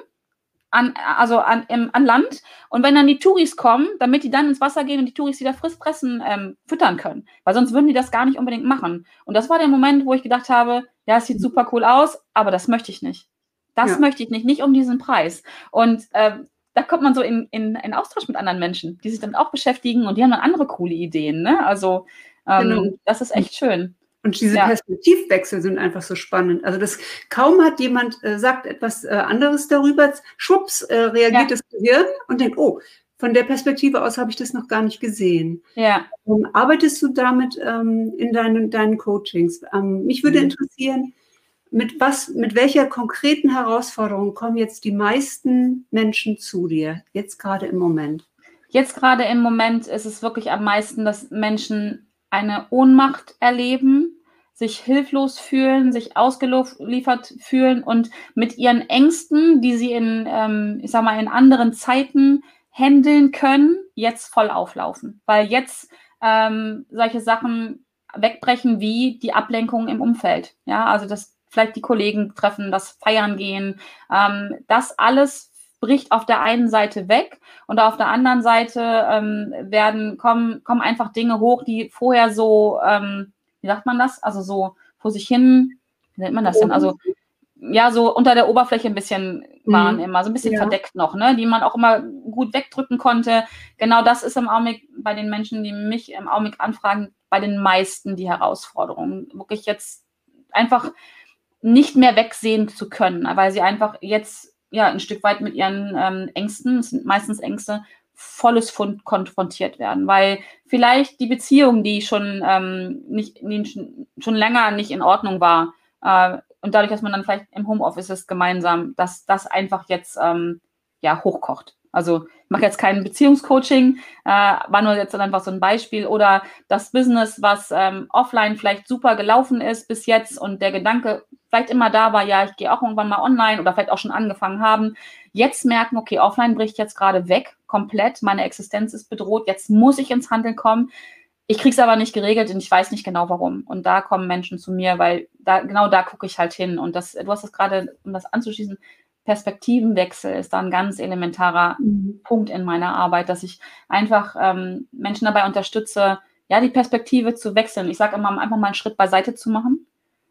an, also an, im, an Land. Und wenn dann die Touris kommen, damit die dann ins Wasser gehen und die Touris wieder frisch pressen, ähm, füttern können. Weil sonst würden die das gar nicht unbedingt machen. Und das war der Moment, wo ich gedacht habe, ja, es sieht super cool aus, aber das möchte ich nicht. Das ja. möchte ich nicht, nicht um diesen Preis. Und äh, da kommt man so in, in, in Austausch mit anderen Menschen, die sich damit auch beschäftigen und die haben dann andere coole Ideen. Ne? Also ähm, genau. das ist echt schön. Und diese ja. Perspektivwechsel sind einfach so spannend. Also das kaum hat jemand äh, sagt etwas äh, anderes darüber, schwupps äh, reagiert ja. das Gehirn und denkt, oh, von der Perspektive aus habe ich das noch gar nicht gesehen. Ja. Ähm, arbeitest du damit ähm, in deinen, deinen Coachings? Ähm, mich würde mhm. interessieren, mit was, mit welcher konkreten Herausforderung kommen jetzt die meisten Menschen zu dir, jetzt gerade im Moment? Jetzt gerade im Moment ist es wirklich am meisten, dass Menschen eine Ohnmacht erleben, sich hilflos fühlen, sich ausgeliefert fühlen und mit ihren Ängsten, die sie in, ähm, ich sag mal, in anderen Zeiten handeln können, jetzt voll auflaufen. Weil jetzt ähm, solche Sachen wegbrechen wie die Ablenkung im Umfeld. Ja, also das vielleicht die Kollegen treffen, das Feiern gehen, ähm, das alles bricht auf der einen Seite weg und auf der anderen Seite ähm, werden, kommen, kommen einfach Dinge hoch, die vorher so, ähm, wie sagt man das? Also so vor sich hin, wie nennt man das denn? Also ja so unter der Oberfläche ein bisschen waren mhm. immer, so ein bisschen ja. verdeckt noch, ne, die man auch immer gut wegdrücken konnte. Genau das ist im Augenblick bei den Menschen, die mich im Augenblick anfragen, bei den meisten die Herausforderung. Wirklich jetzt einfach nicht mehr wegsehen zu können, weil sie einfach jetzt ja ein Stück weit mit ihren ähm, Ängsten, es sind meistens Ängste, volles Fund konfrontiert werden, weil vielleicht die Beziehung, die schon ähm, nicht die schon länger nicht in Ordnung war äh, und dadurch, dass man dann vielleicht im Homeoffice ist gemeinsam, dass das einfach jetzt ähm, ja hochkocht. Also ich mache jetzt kein Beziehungscoaching, äh, war nur jetzt einfach so ein Beispiel. Oder das Business, was ähm, offline vielleicht super gelaufen ist bis jetzt und der Gedanke vielleicht immer da war, ja, ich gehe auch irgendwann mal online oder vielleicht auch schon angefangen haben, jetzt merken, okay, offline bricht jetzt gerade weg, komplett, meine Existenz ist bedroht, jetzt muss ich ins Handeln kommen. Ich kriege es aber nicht geregelt und ich weiß nicht genau warum. Und da kommen Menschen zu mir, weil da genau da gucke ich halt hin. Und das, du hast das gerade, um das anzuschließen, Perspektivenwechsel ist da ein ganz elementarer mhm. Punkt in meiner Arbeit, dass ich einfach ähm, Menschen dabei unterstütze, ja, die Perspektive zu wechseln. Ich sage immer, einfach mal einen Schritt beiseite zu machen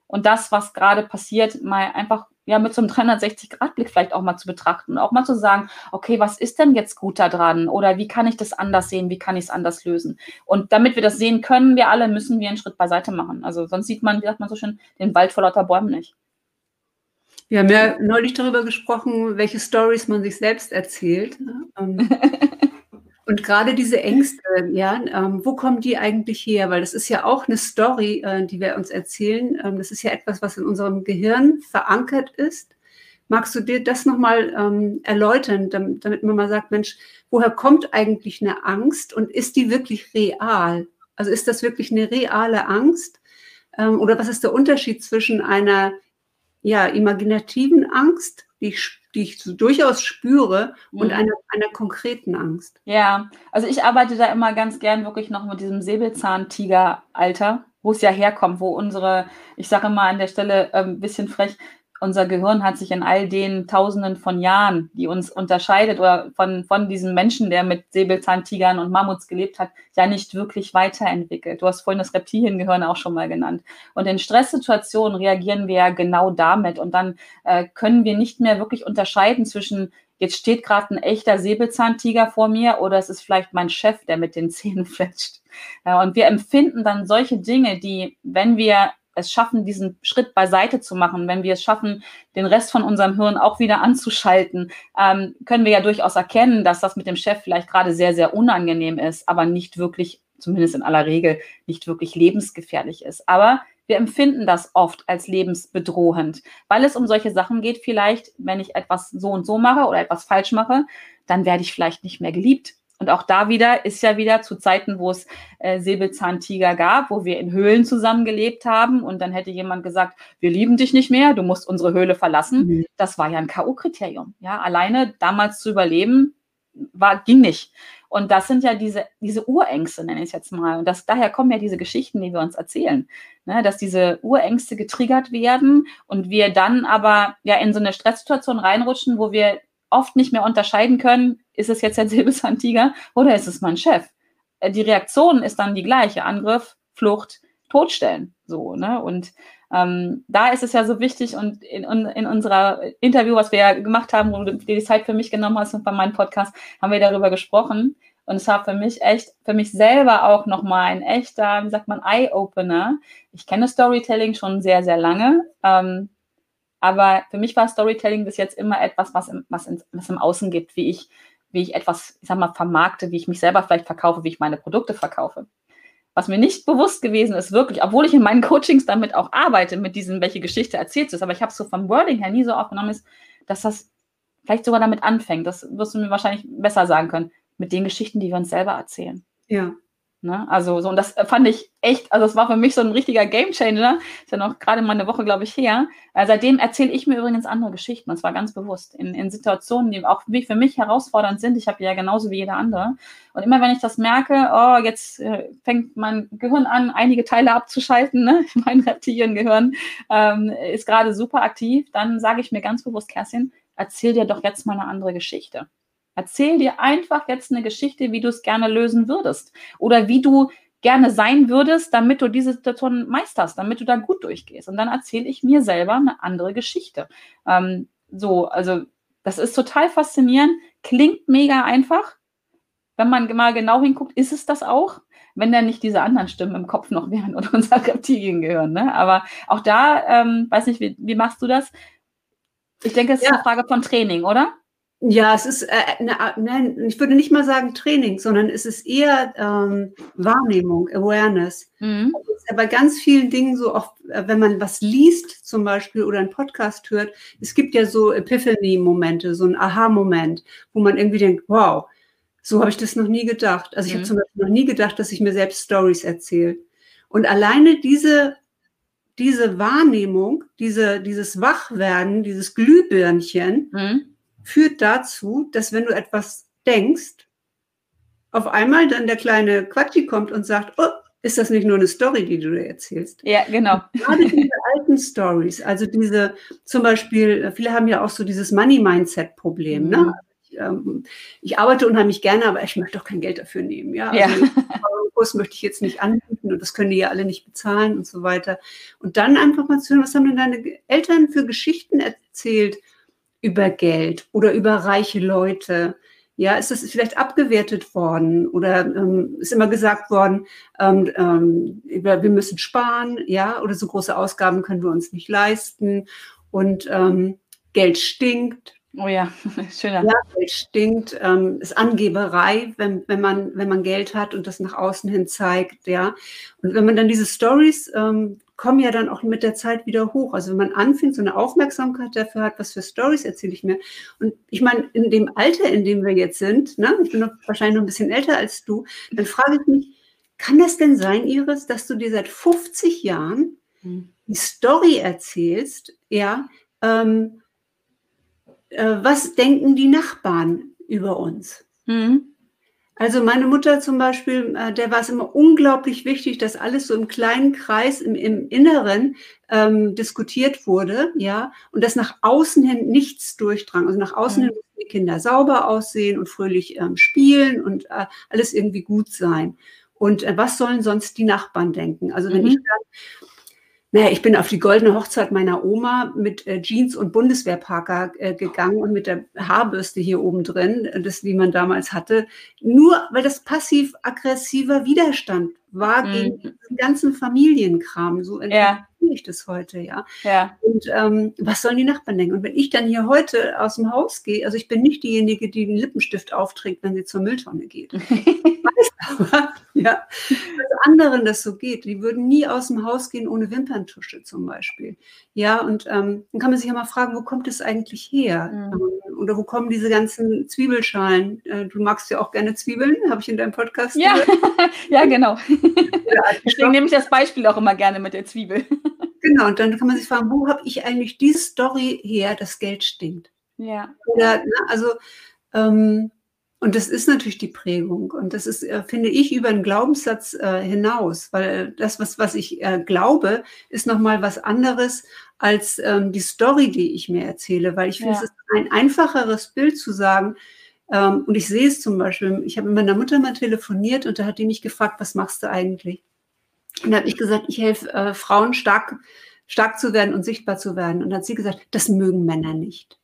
und das, was gerade passiert, mal einfach ja mit so einem 360-Grad-Blick vielleicht auch mal zu betrachten und auch mal zu sagen, okay, was ist denn jetzt gut da dran? Oder wie kann ich das anders sehen? Wie kann ich es anders lösen? Und damit wir das sehen können, wir alle, müssen wir einen Schritt beiseite machen. Also sonst sieht man, wie sagt man so schön, den Wald vor lauter Bäumen nicht. Wir haben ja neulich darüber gesprochen, welche Stories man sich selbst erzählt. Ähm, (laughs) und gerade diese Ängste, ja, ähm, wo kommen die eigentlich her? Weil das ist ja auch eine Story, äh, die wir uns erzählen. Ähm, das ist ja etwas, was in unserem Gehirn verankert ist. Magst du dir das nochmal ähm, erläutern, damit, damit man mal sagt, Mensch, woher kommt eigentlich eine Angst und ist die wirklich real? Also ist das wirklich eine reale Angst? Ähm, oder was ist der Unterschied zwischen einer ja, imaginativen Angst, die ich, die ich so durchaus spüre, mhm. und einer, einer konkreten Angst. Ja, also ich arbeite da immer ganz gern wirklich noch mit diesem Säbelzahntiger-Alter, wo es ja herkommt, wo unsere, ich sage immer an der Stelle ein ähm, bisschen frech, unser Gehirn hat sich in all den Tausenden von Jahren, die uns unterscheidet oder von, von diesem Menschen, der mit Säbelzahntigern und Mammuts gelebt hat, ja nicht wirklich weiterentwickelt. Du hast vorhin das Reptiliengehirn auch schon mal genannt. Und in Stresssituationen reagieren wir ja genau damit. Und dann äh, können wir nicht mehr wirklich unterscheiden zwischen jetzt steht gerade ein echter Säbelzahntiger vor mir oder es ist vielleicht mein Chef, der mit den Zähnen (laughs) fletscht. Ja, und wir empfinden dann solche Dinge, die, wenn wir es schaffen, diesen Schritt beiseite zu machen, wenn wir es schaffen, den Rest von unserem Hirn auch wieder anzuschalten, ähm, können wir ja durchaus erkennen, dass das mit dem Chef vielleicht gerade sehr, sehr unangenehm ist, aber nicht wirklich, zumindest in aller Regel, nicht wirklich lebensgefährlich ist. Aber wir empfinden das oft als lebensbedrohend, weil es um solche Sachen geht. Vielleicht, wenn ich etwas so und so mache oder etwas falsch mache, dann werde ich vielleicht nicht mehr geliebt und auch da wieder ist ja wieder zu Zeiten, wo es äh, Säbelzahntiger gab, wo wir in Höhlen zusammengelebt haben und dann hätte jemand gesagt, wir lieben dich nicht mehr, du musst unsere Höhle verlassen. Mhm. Das war ja ein K.O.-Kriterium. Ja, alleine damals zu überleben, war, ging nicht. Und das sind ja diese, diese Urängste, nenne ich es jetzt mal. Und das, daher kommen ja diese Geschichten, die wir uns erzählen. Ne, dass diese Urängste getriggert werden und wir dann aber ja in so eine Stresssituation reinrutschen, wo wir oft nicht mehr unterscheiden können, ist es jetzt der (laughs) Säbelzahntiger oder ist es mein Chef? Äh, die Reaktion ist dann die gleiche: Angriff, Flucht, Todstellen. So, ne? Und ähm, da ist es ja so wichtig und in, in unserer Interview, was wir ja gemacht haben, wo du dir die Zeit für mich genommen hast und bei meinem Podcast, haben wir darüber gesprochen. Und es war für mich echt, für mich selber auch nochmal ein echter, wie sagt man, Eye-Opener. Ich kenne Storytelling schon sehr, sehr lange. Ähm, aber für mich war Storytelling bis jetzt immer etwas, was im, was, in, was im Außen gibt, wie ich, wie ich etwas, ich sag mal, vermarkte, wie ich mich selber vielleicht verkaufe, wie ich meine Produkte verkaufe. Was mir nicht bewusst gewesen ist, wirklich, obwohl ich in meinen Coachings damit auch arbeite, mit diesem, welche Geschichte erzählt ist, aber ich habe es so vom Wording her nie so aufgenommen, ist, dass das vielleicht sogar damit anfängt. Das wirst du mir wahrscheinlich besser sagen können, mit den Geschichten, die wir uns selber erzählen. Ja. Ne? Also so, und das fand ich echt, also es war für mich so ein richtiger Gamechanger. Ist ja noch gerade mal eine Woche, glaube ich, her. Äh, seitdem erzähle ich mir übrigens andere Geschichten. Und zwar ganz bewusst. In, in Situationen, die auch für mich herausfordernd sind. Ich habe ja genauso wie jeder andere. Und immer wenn ich das merke, oh, jetzt äh, fängt mein Gehirn an, einige Teile abzuschalten, ne? (laughs) mein Reptiliengehirn ähm, ist gerade super aktiv, dann sage ich mir ganz bewusst, Kerstin, erzähl dir doch jetzt mal eine andere Geschichte. Erzähl dir einfach jetzt eine Geschichte, wie du es gerne lösen würdest. Oder wie du gerne sein würdest, damit du diese Situation meisterst, damit du da gut durchgehst. Und dann erzähle ich mir selber eine andere Geschichte. Ähm, so, also das ist total faszinierend, klingt mega einfach. Wenn man mal genau hinguckt, ist es das auch, wenn dann nicht diese anderen Stimmen im Kopf noch wären und (laughs) unser Reptilien gehören. Ne? Aber auch da, ähm, weiß nicht, wie, wie machst du das? Ich denke, es ist ja. eine Frage von Training, oder? Ja, es ist, äh, ne, nein, ich würde nicht mal sagen Training, sondern es ist eher ähm, Wahrnehmung, Awareness. Mhm. Ist ja bei ganz vielen Dingen so, auch äh, wenn man was liest zum Beispiel oder einen Podcast hört, es gibt ja so Epiphany-Momente, so ein Aha-Moment, wo man irgendwie denkt, wow, so habe ich das noch nie gedacht. Also ich mhm. habe zum Beispiel noch nie gedacht, dass ich mir selbst Stories erzähle. Und alleine diese, diese Wahrnehmung, diese, dieses Wachwerden, dieses Glühbirnchen, mhm führt dazu, dass wenn du etwas denkst, auf einmal dann der kleine Quatschi kommt und sagt, oh, ist das nicht nur eine Story, die du dir erzählst? Ja, genau. Gerade diese alten Stories, also diese, zum Beispiel, viele haben ja auch so dieses Money-Mindset-Problem, ne? mhm. ne? Ich, ähm, ich, arbeite unheimlich gerne, aber ich möchte doch kein Geld dafür nehmen. Ja, also ja. Kurs möchte ich jetzt nicht anbieten und das können die ja alle nicht bezahlen und so weiter. Und dann einfach mal zu hören, was haben denn deine Eltern für Geschichten erzählt? Über Geld oder über reiche Leute? Ja, ist das vielleicht abgewertet worden oder ähm, ist immer gesagt worden, ähm, ähm, wir müssen sparen, ja, oder so große Ausgaben können wir uns nicht leisten und ähm, Geld stinkt. Oh ja, (laughs) schöner. Ja, Geld stinkt, ähm, ist Angeberei, wenn, wenn, man, wenn man Geld hat und das nach außen hin zeigt, ja. Und wenn man dann diese Stories ähm, kommen ja dann auch mit der Zeit wieder hoch. Also wenn man anfängt, so eine Aufmerksamkeit dafür hat, was für Stories erzähle ich mir. Und ich meine, in dem Alter, in dem wir jetzt sind, ne, ich bin noch wahrscheinlich noch ein bisschen älter als du, dann frage ich mich, kann das denn sein, Iris, dass du dir seit 50 Jahren hm. die Story erzählst, ja, ähm, äh, was denken die Nachbarn über uns? Mhm. Also meine Mutter zum Beispiel, äh, der war es immer unglaublich wichtig, dass alles so im kleinen Kreis, im, im Inneren ähm, diskutiert wurde, ja, und dass nach außen hin nichts durchdrang. Also nach außen mhm. hin mussten die Kinder sauber aussehen und fröhlich ähm, spielen und äh, alles irgendwie gut sein. Und äh, was sollen sonst die Nachbarn denken? Also wenn mhm. ich dann naja, ich bin auf die goldene Hochzeit meiner Oma mit äh, Jeans und Bundeswehrparker äh, gegangen und mit der Haarbürste hier oben drin, äh, das, die man damals hatte, nur weil das passiv-aggressiver Widerstand war mhm. gegen den ganzen Familienkram. So ja ich das heute, ja. ja. Und ähm, was sollen die Nachbarn denken? Und wenn ich dann hier heute aus dem Haus gehe, also ich bin nicht diejenige, die den Lippenstift aufträgt, wenn sie zur Mülltonne geht. (laughs) ich weiß aber, (laughs) ja, dass anderen das so geht. Die würden nie aus dem Haus gehen ohne Wimperntusche zum Beispiel. Ja, und ähm, dann kann man sich ja mal fragen, wo kommt es eigentlich her? Mhm. Oder wo kommen diese ganzen Zwiebelschalen? Äh, du magst ja auch gerne Zwiebeln, habe ich in deinem Podcast ja. (laughs) ja, genau. (laughs) Deswegen nehme ich das Beispiel auch immer gerne mit der Zwiebel. Genau, und dann kann man sich fragen, wo habe ich eigentlich diese Story her, dass Geld stinkt? Ja. Oder, ne, also, ähm, und das ist natürlich die Prägung. Und das ist, äh, finde ich, über einen Glaubenssatz äh, hinaus, weil das, was, was ich äh, glaube, ist nochmal was anderes als ähm, die Story, die ich mir erzähle, weil ich finde, ja. es ist ein einfacheres Bild zu sagen, ähm, und ich sehe es zum Beispiel, ich habe mit meiner Mutter mal telefoniert und da hat die mich gefragt, was machst du eigentlich? Und da habe ich gesagt, ich helfe äh, Frauen stark, stark zu werden und sichtbar zu werden. Und dann hat sie gesagt, das mögen Männer nicht.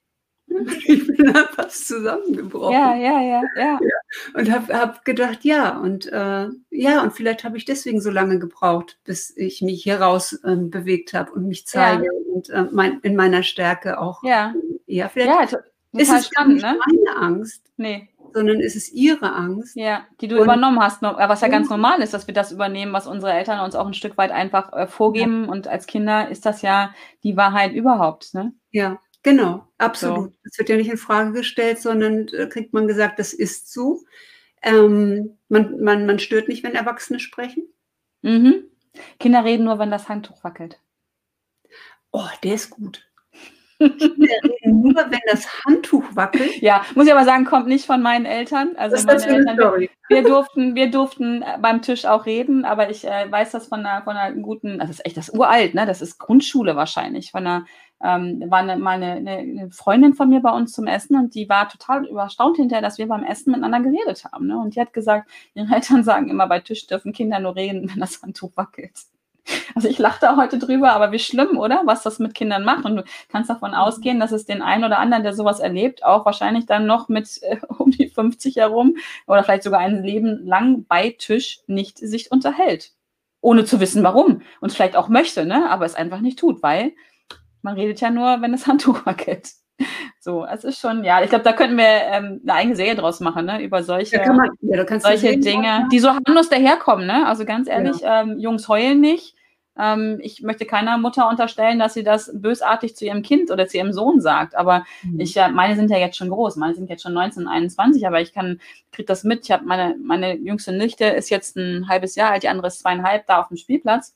(laughs) Ich bin da fast zusammengebrochen. Ja, ja, ja, ja. ja. Und habe hab gedacht, ja, und äh, ja, und vielleicht habe ich deswegen so lange gebraucht, bis ich mich hier raus äh, bewegt habe und mich zeige ja. und äh, mein, in meiner Stärke auch. Ja, ja vielleicht ja, ist es spannend, ne? meine Angst. Nee sondern es ist ihre Angst. Ja, die du und, übernommen hast, was ja ganz normal ist, dass wir das übernehmen, was unsere Eltern uns auch ein Stück weit einfach äh, vorgeben. Und als Kinder ist das ja die Wahrheit überhaupt. Ne? Ja, genau, absolut. Es so. wird ja nicht in Frage gestellt, sondern äh, kriegt man gesagt, das ist so. Ähm, man, man, man stört nicht, wenn Erwachsene sprechen. Mhm. Kinder reden nur, wenn das Handtuch wackelt. Oh, der ist gut. reden nur, wenn das Handtuch wackelt. Ja, muss ich aber sagen, kommt nicht von meinen Eltern. Also ist meine das für eine Eltern, wir, wir durften, wir durften äh, beim Tisch auch reden, aber ich äh, weiß das von einer, von einer guten, das ist echt das ist uralt, ne? Das ist Grundschule wahrscheinlich. Von einer, ähm, war eine, mal eine, eine, Freundin von mir bei uns zum Essen und die war total überstaunt hinterher, dass wir beim Essen miteinander geredet haben. Ne? Und die hat gesagt, ihre Eltern (laughs) sagen immer, bei Tisch dürfen Kinder nur reden, wenn das Handtuch wackelt. Also ich lache da heute drüber, aber wie schlimm, oder? Was das mit Kindern macht. Und du kannst davon ausgehen, dass es den einen oder anderen, der sowas erlebt, auch wahrscheinlich dann noch mit äh, (laughs) um die 50 herum oder vielleicht sogar ein Leben lang bei Tisch nicht sich unterhält. Ohne zu wissen, warum. Und vielleicht auch möchte, ne? aber es einfach nicht tut, weil man redet ja nur, wenn das (laughs) Handtuch wackelt. So, es ist schon, ja, ich glaube, da könnten wir ähm, eine eigene Serie draus machen, ne? Über solche, kann man, ja, solche Dinge, die so harmlos daherkommen, ne? Also ganz ehrlich, ähm, Jungs heulen nicht. Ähm, ich möchte keiner Mutter unterstellen, dass sie das bösartig zu ihrem Kind oder zu ihrem Sohn sagt. Aber Mhm. ich, ja, meine sind ja jetzt schon groß, meine sind jetzt schon 19, 21, aber ich kann, krieg das mit. Ich habe meine, meine jüngste Nichte ist jetzt ein halbes Jahr alt, die andere ist zweieinhalb, da auf dem Spielplatz.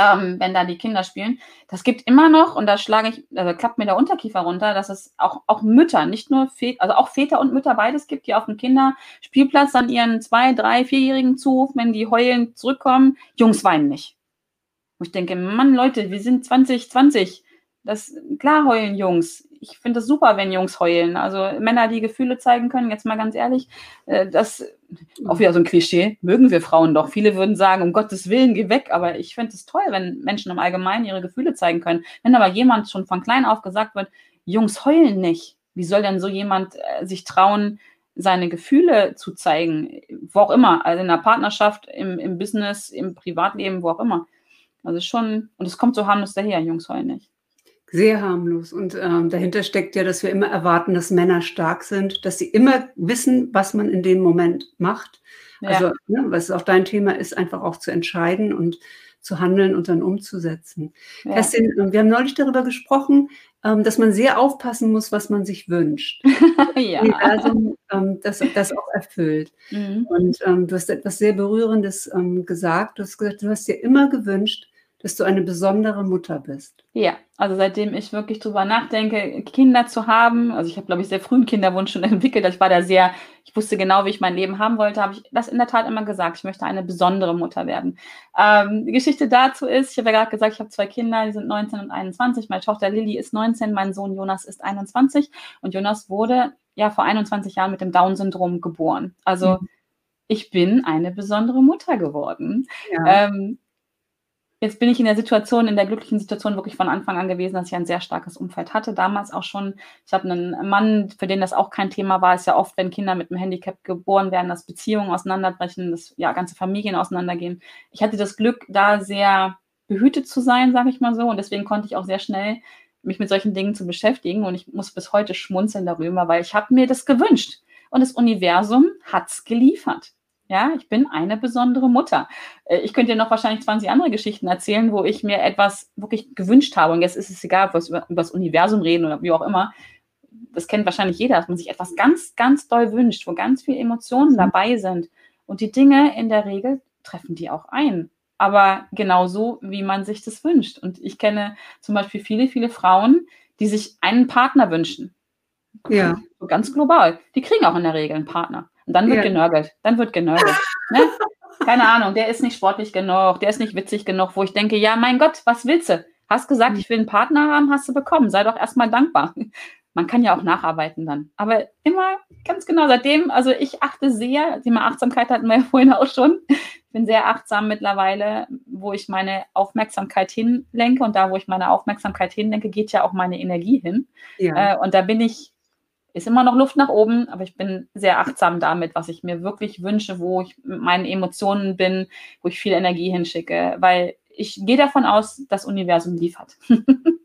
Ähm, wenn da die Kinder spielen. Das gibt immer noch, und da schlage ich, also klappt mir der Unterkiefer runter, dass es auch, auch Mütter, nicht nur Väter, also auch Väter und Mütter beides gibt, die auf dem Kinderspielplatz dann ihren zwei, drei, vierjährigen zurufen, wenn die heulend zurückkommen, Jungs weinen nicht. Wo ich denke, Mann, Leute, wir sind 2020. Das, klar heulen Jungs. Ich finde es super, wenn Jungs heulen. Also Männer, die Gefühle zeigen können, jetzt mal ganz ehrlich, äh, das auch wieder so ein Klischee, mögen wir Frauen doch. Viele würden sagen, um Gottes Willen, geh weg. Aber ich finde es toll, wenn Menschen im Allgemeinen ihre Gefühle zeigen können. Wenn aber jemand schon von klein auf gesagt wird, Jungs heulen nicht, wie soll denn so jemand äh, sich trauen, seine Gefühle zu zeigen? Wo auch immer, also in der Partnerschaft, im, im Business, im Privatleben, wo auch immer. Also schon, und es kommt so harmlos daher, Jungs heulen nicht. Sehr harmlos. Und ähm, dahinter steckt ja, dass wir immer erwarten, dass Männer stark sind, dass sie immer wissen, was man in dem Moment macht. Ja. Also, ne, was auch dein Thema ist, einfach auch zu entscheiden und zu handeln und dann umzusetzen. ja. Kerstin, ähm, wir haben neulich darüber gesprochen, ähm, dass man sehr aufpassen muss, was man sich wünscht. (laughs) ja. Universum ähm, das, das auch erfüllt. Mhm. Und ähm, du hast etwas sehr Berührendes ähm, gesagt. Du hast gesagt, du hast dir immer gewünscht, dass du eine besondere Mutter bist. Ja, also seitdem ich wirklich drüber nachdenke, Kinder zu haben, also ich habe, glaube ich, sehr früh einen Kinderwunsch schon (laughs) entwickelt. Ich war da sehr, ich wusste genau, wie ich mein Leben haben wollte, habe ich das in der Tat immer gesagt. Ich möchte eine besondere Mutter werden. Ähm, die Geschichte dazu ist, ich habe ja gerade gesagt, ich habe zwei Kinder, die sind 19 und 21. Meine Tochter Lilly ist 19, mein Sohn Jonas ist 21 und Jonas wurde ja vor 21 Jahren mit dem Down-Syndrom geboren. Also Mhm. ich bin eine besondere Mutter geworden. Ja. Ähm, jetzt bin ich in der Situation, in der glücklichen Situation wirklich von Anfang an gewesen, dass ich ein sehr starkes Umfeld hatte. Damals auch schon. Ich habe einen Mann, für den das auch kein Thema war. Es ist ja oft, wenn Kinder mit einem Handicap geboren werden, dass Beziehungen auseinanderbrechen, dass ja ganze Familien auseinandergehen. Ich hatte das Glück, da sehr behütet zu sein, sage ich mal so. Und deswegen konnte ich auch sehr schnell mich mit solchen Dingen zu beschäftigen. Und ich muss bis heute schmunzeln darüber, weil ich habe mir das gewünscht. Und das Universum hat's geliefert. Ja, ich bin eine besondere Mutter. Äh, Ich könnte dir noch wahrscheinlich 20 andere Geschichten erzählen, wo ich mir etwas wirklich gewünscht habe. Und jetzt ist es egal, ob wir über, über das Universum reden oder wie auch immer. Das kennt wahrscheinlich jeder, dass man sich etwas ganz, ganz doll wünscht, wo ganz viele Emotionen dabei sind. Und die Dinge in der Regel treffen die auch ein. Aber genauso, wie man sich das wünscht. Und ich kenne zum Beispiel viele, viele Frauen, die sich einen Partner wünschen. Ja. So ganz global. Die kriegen auch in der Regel einen Partner. Und dann wird Ja. genörgelt. Dann wird genörgelt. ne? (laughs) Keine Ahnung, der ist nicht sportlich genug, der ist nicht witzig genug, wo ich denke, ja, mein Gott, was willst du? Hast gesagt, Mhm. ich will einen Partner haben, hast du bekommen. Sei doch erstmal dankbar. (laughs) Man kann ja auch nacharbeiten dann. Aber immer ganz genau seitdem, also ich achte sehr, Thema Achtsamkeit hatten wir ja (laughs) vorhin auch schon. Ich bin sehr achtsam mittlerweile, wo ich meine Aufmerksamkeit hinlenke. Und da, wo ich meine Aufmerksamkeit hinlenke, geht ja auch meine Energie hin. ja. Äh, und da bin ich, ist immer noch Luft nach oben, aber ich bin sehr achtsam damit, was ich mir wirklich wünsche, wo ich mit meinen Emotionen bin, wo ich viel Energie hinschicke, weil ich gehe davon aus, das Universum liefert. (laughs)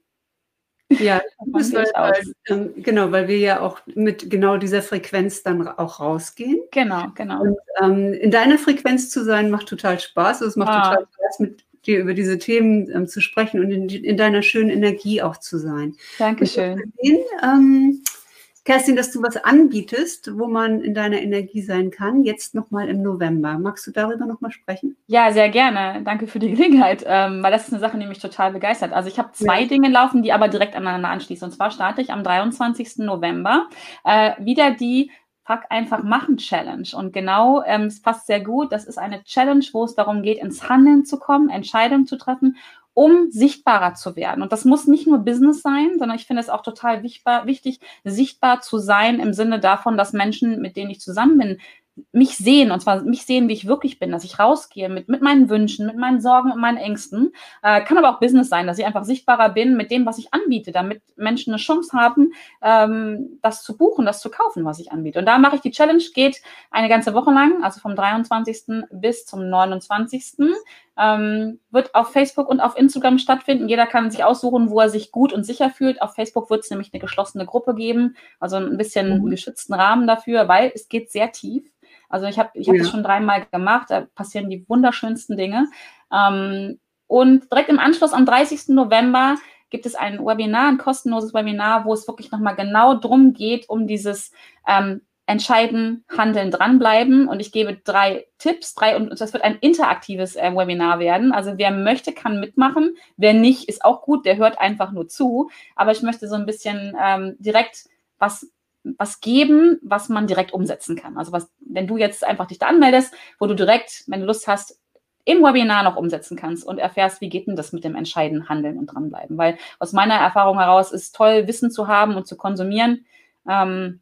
Ja, das, weil, weil, genau, weil wir ja auch mit genau dieser Frequenz dann auch rausgehen. Genau, genau. Und ähm, in deiner Frequenz zu sein, macht total Spaß. Es macht Ah. total Spaß, mit dir über diese Themen ähm, zu sprechen und in, in deiner schönen Energie auch zu sein. Und Dankeschön. gesehen, ähm, Kerstin, dass du was anbietest, wo man in deiner Energie sein kann, jetzt nochmal im November. Magst du darüber nochmal sprechen? Ja, sehr gerne. Danke für die (laughs) Gelegenheit, ähm, weil das ist eine Sache, die mich total begeistert. Also ich habe zwei ja. Dinge laufen, die aber direkt aneinander anschließen. Und zwar starte ich am 23. November äh, wieder die Fuck einfach machen Challenge. Und genau, ähm, es passt sehr gut. Das ist eine Challenge, wo es darum geht, ins Handeln zu kommen, Entscheidungen zu treffen um sichtbarer zu werden. Und das muss nicht nur Business sein, sondern ich finde es auch total wichtig, sichtbar zu sein im Sinne davon, dass Menschen, mit denen ich zusammen bin, mich sehen, und zwar mich sehen, wie ich wirklich bin, dass ich rausgehe mit, mit meinen Wünschen, mit meinen Sorgen und meinen Ängsten. Äh, kann aber auch Business sein, dass ich einfach sichtbarer bin mit dem, was ich anbiete, damit Menschen eine Chance haben, ähm, das zu buchen, das zu kaufen, was ich anbiete. Und da mache ich die Challenge, geht eine ganze Woche lang, also vom 23. bis zum 29. Ähm, wird auf Facebook und auf Instagram stattfinden. Jeder kann sich aussuchen, wo er sich gut und sicher fühlt. Auf Facebook wird es nämlich eine geschlossene Gruppe geben, also ein bisschen mhm. geschützten Rahmen dafür, weil es geht sehr tief. Also ich habe ich hab ja. das schon dreimal gemacht, da passieren die wunderschönsten Dinge. Ähm, und direkt im Anschluss am 30. November gibt es ein Webinar, ein kostenloses Webinar, wo es wirklich nochmal genau drum geht, um dieses ähm, Entscheiden, Handeln, dranbleiben. Und ich gebe drei Tipps, drei, und das wird ein interaktives äh, Webinar werden. Also wer möchte, kann mitmachen. Wer nicht, ist auch gut, der hört einfach nur zu. Aber ich möchte so ein bisschen ähm, direkt was was geben, was man direkt umsetzen kann. Also was, wenn du jetzt einfach dich da anmeldest, wo du direkt, wenn du Lust hast, im Webinar noch umsetzen kannst und erfährst, wie geht denn das mit dem Entscheiden, Handeln und dranbleiben. Weil aus meiner Erfahrung heraus ist toll, Wissen zu haben und zu konsumieren. Ähm,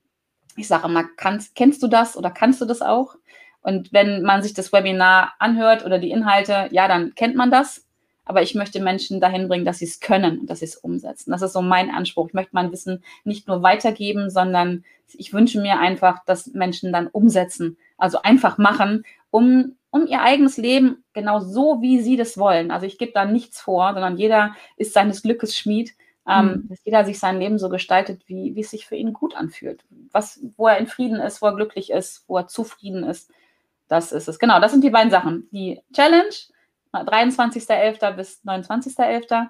ich sage immer, kannst, kennst du das oder kannst du das auch? Und wenn man sich das Webinar anhört oder die Inhalte, ja, dann kennt man das aber ich möchte Menschen dahin bringen, dass sie es können und dass sie es umsetzen. Das ist so mein Anspruch. Ich möchte mein Wissen nicht nur weitergeben, sondern ich wünsche mir einfach, dass Menschen dann umsetzen, also einfach machen, um, um ihr eigenes Leben genau so, wie sie das wollen. Also ich gebe da nichts vor, sondern jeder ist seines Glückes Schmied. Ähm, mhm. dass jeder sich sein Leben so gestaltet, wie, wie es sich für ihn gut anfühlt. Was, wo er in Frieden ist, wo er glücklich ist, wo er zufrieden ist. Das ist es. Genau, das sind die beiden Sachen. Die Challenge, 23.11. bis 29.11.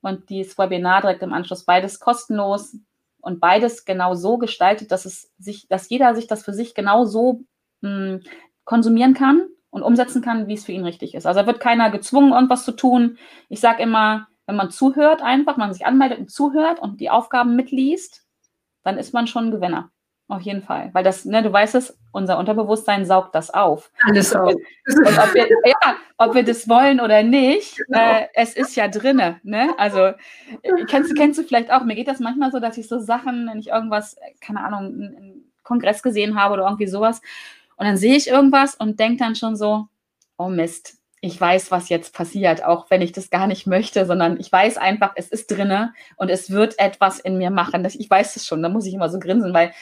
Und dieses Webinar direkt im Anschluss, beides kostenlos und beides genau so gestaltet, dass es sich, dass jeder sich das für sich genau so mh, hm, konsumieren kann und umsetzen kann, wie es für ihn richtig ist. Also da wird keiner gezwungen, irgendwas zu tun. Ich sage immer, wenn man zuhört, einfach, man sich anmeldet und zuhört und die Aufgaben mitliest, dann ist man schon ein Gewinner. Auf jeden Fall. Weil das, ne, du weißt es, unser Unterbewusstsein saugt das auf. Alles auf. Und ob wir, ja, ob wir das wollen oder nicht, genau. äh, es ist ja drinne. Ne? Also äh, kennst, kennst du vielleicht auch, mir geht das manchmal so, dass ich so Sachen, wenn ich irgendwas, keine Ahnung, einen Kongress gesehen habe oder irgendwie sowas, und dann sehe ich irgendwas und denke dann schon so, oh Mist, ich weiß, was jetzt passiert, auch wenn ich das gar nicht möchte, sondern ich weiß einfach, es ist drinne und es wird etwas in mir machen. Ich weiß es schon, da muss ich immer so grinsen, weil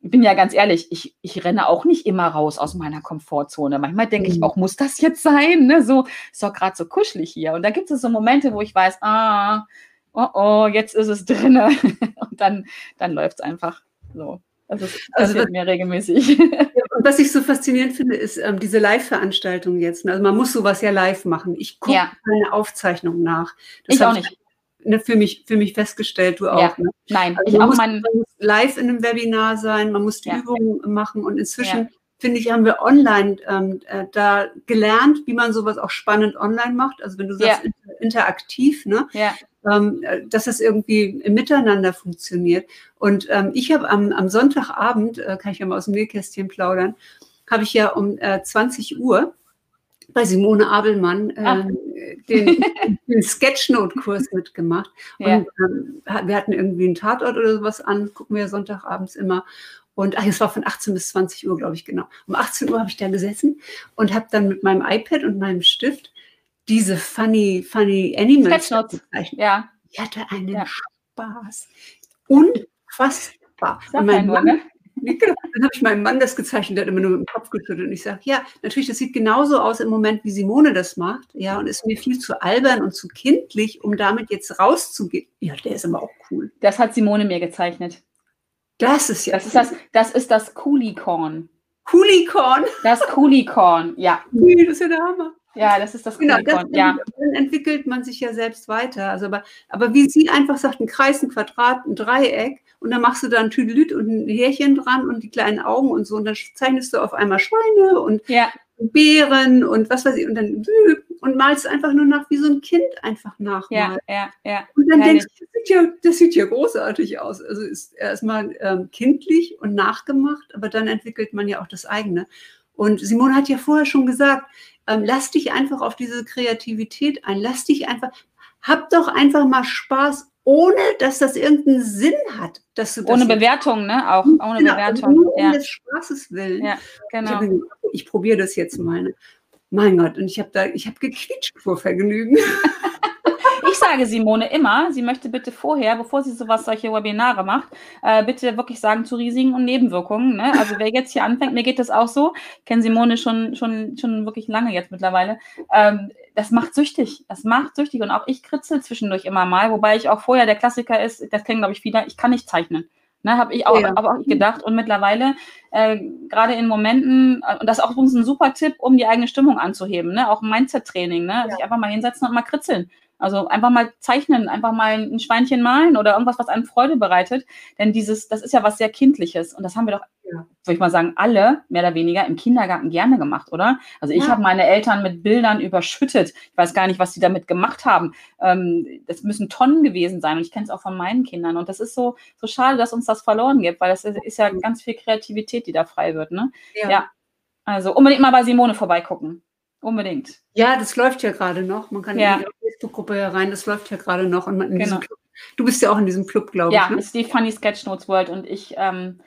ich bin ja ganz ehrlich, ich, ich renne auch nicht immer raus aus meiner Komfortzone. Manchmal denke ich mhm. auch, muss das jetzt sein? Ne? So, ist doch gerade so kuschelig hier. Und da gibt es so Momente, wo ich weiß, ah, oh oh, jetzt ist es drinne. (laughs) Und dann, dann läuft es einfach so. Also also passiert also, mir regelmäßig. Und (laughs) was ich so faszinierend finde, ist ähm, diese Live-Veranstaltung jetzt. Also man muss sowas ja live machen. Ich gucke ja. eine Aufzeichnung nach. Das ich auch nicht ne, für, mich, für mich festgestellt, du auch. Ja. Ne? Nein, also ich auch muss, mein... live in einem Webinar sein, man muss die ja. Übungen machen und inzwischen. Finde ich, haben wir online ähm, äh, da gelernt, wie man sowas auch spannend online macht. Also wenn du sagst, inter interaktiv, ne? Ja. Ähm, äh, dass das irgendwie im Miteinander funktioniert. Und ähm, ich habe am, am Sonntagabend, äh, kann ich ja mal aus dem Nähkästchen plaudern, habe ich ja um äh, 20 Uhr bei Simone Abelmann äh, den, (laughs) den Sketchnote-Kurs mitgemacht. Ja. Und ähm, wir hatten irgendwie einen Tatort oder sowas an, gucken wir Sonntagabends immer. Und ach, es war von 18 bis 20 Uhr, glaube ich, genau. Um 18 Uhr habe ich da gesessen und habe dann mit meinem iPad und meinem Stift diese funny, funny Animals gezeichnet. Ja. Ich hatte einen ja. Spaß. Unfassbar. Sag und mein Mann, ne? (laughs) Genau. Dann habe ich meinem Mann das gezeichnet, der hat immer nur mit dem Kopf geschüttelt. Und ich sage, ja, natürlich, das sieht genauso aus im Moment, wie Simone das macht. Ja, und ist mir viel zu albern und zu kindlich, um damit jetzt rauszugehen. Ja, der ist aber auch cool. Das hat Simone mir gezeichnet. Das ist ja. Das ist das, das ist das Coolicorn. Coolicorn? Das Coolicorn, ja. (laughs) Nee, das ist ja der Hammer. Ja, das ist das genau, das, ja. Dann entwickelt man sich ja selbst weiter. Also, aber, aber wie sie einfach sagt, ein Kreis, ein Quadrat, ein Dreieck und dann machst du da ein Tüdelüt und ein Härchen dran und die kleinen Augen und so und dann zeichnest du auf einmal Schweine und ja. Bären und was weiß ich und dann und malst einfach nur nach, wie so ein Kind einfach nachmalt. Ja, ja, ja. Und dann denkst du, das sieht, ja, das sieht ja großartig aus. Also ist erstmal ähm, kindlich und nachgemacht, aber dann entwickelt man ja auch das eigene. Und Simone hat ja vorher schon gesagt, ähm, lass dich einfach auf diese Kreativität ein, lass dich einfach, hab doch einfach mal Spaß, ohne dass das irgendeinen Sinn hat. Dass du das ohne Bewertung, ne? Auch ohne genau, Bewertung. Nur ja. um des Spaßes willen. Ja, genau. Ich, ich probiere das jetzt mal. Ne? Mein Gott, und ich habe da, ich habe gequietscht vor Vergnügen. (laughs) Ich sage Simone immer, sie möchte bitte vorher, bevor sie sowas, solche Webinare macht, äh, bitte wirklich sagen zu Risiken und Nebenwirkungen. Ne? Also wer jetzt hier anfängt, mir geht das auch so, ich kenne Simone schon, schon, schon wirklich lange jetzt mittlerweile. Ähm, das macht süchtig. Das macht süchtig. Und auch ich kritzel zwischendurch immer mal, wobei ich auch vorher der Klassiker ist, das kennen, glaube ich, viele, ich kann nicht zeichnen. Ne, habe ich auch, ja. aber auch gedacht. Und mittlerweile, äh, gerade in Momenten, äh, und das ist auch übrigens ein super Tipp, um die eigene Stimmung anzuheben, ne? auch Mindset-Training, ne? Ja. sich einfach mal hinsetzen und mal kritzeln. Also einfach mal zeichnen, einfach mal ein Schweinchen malen oder irgendwas, was einem Freude bereitet. Denn dieses, das ist ja was sehr Kindliches. Und das haben wir doch, ja. würde ich mal sagen, alle mehr oder weniger im Kindergarten gerne gemacht, oder? Also ich ja. habe meine Eltern mit Bildern überschüttet. Ich weiß gar nicht, was sie damit gemacht haben. Ähm, das müssen Tonnen gewesen sein. Und ich kenne es auch von meinen Kindern. Und das ist so, so schade, dass uns das verloren geht, weil das ist ja ganz viel Kreativität, die da frei wird. Ne? ja. ja. Also unbedingt mal bei Simone vorbeigucken. Unbedingt. Ja, das läuft ja gerade noch. Man kann ja. in die Facebook-Gruppe herein, das läuft ja gerade noch. Und in genau. Club, du bist ja auch in diesem Club, glaube ja, ich. Ja, ne? ist die Funny Sketch Notes World und ich, ähm,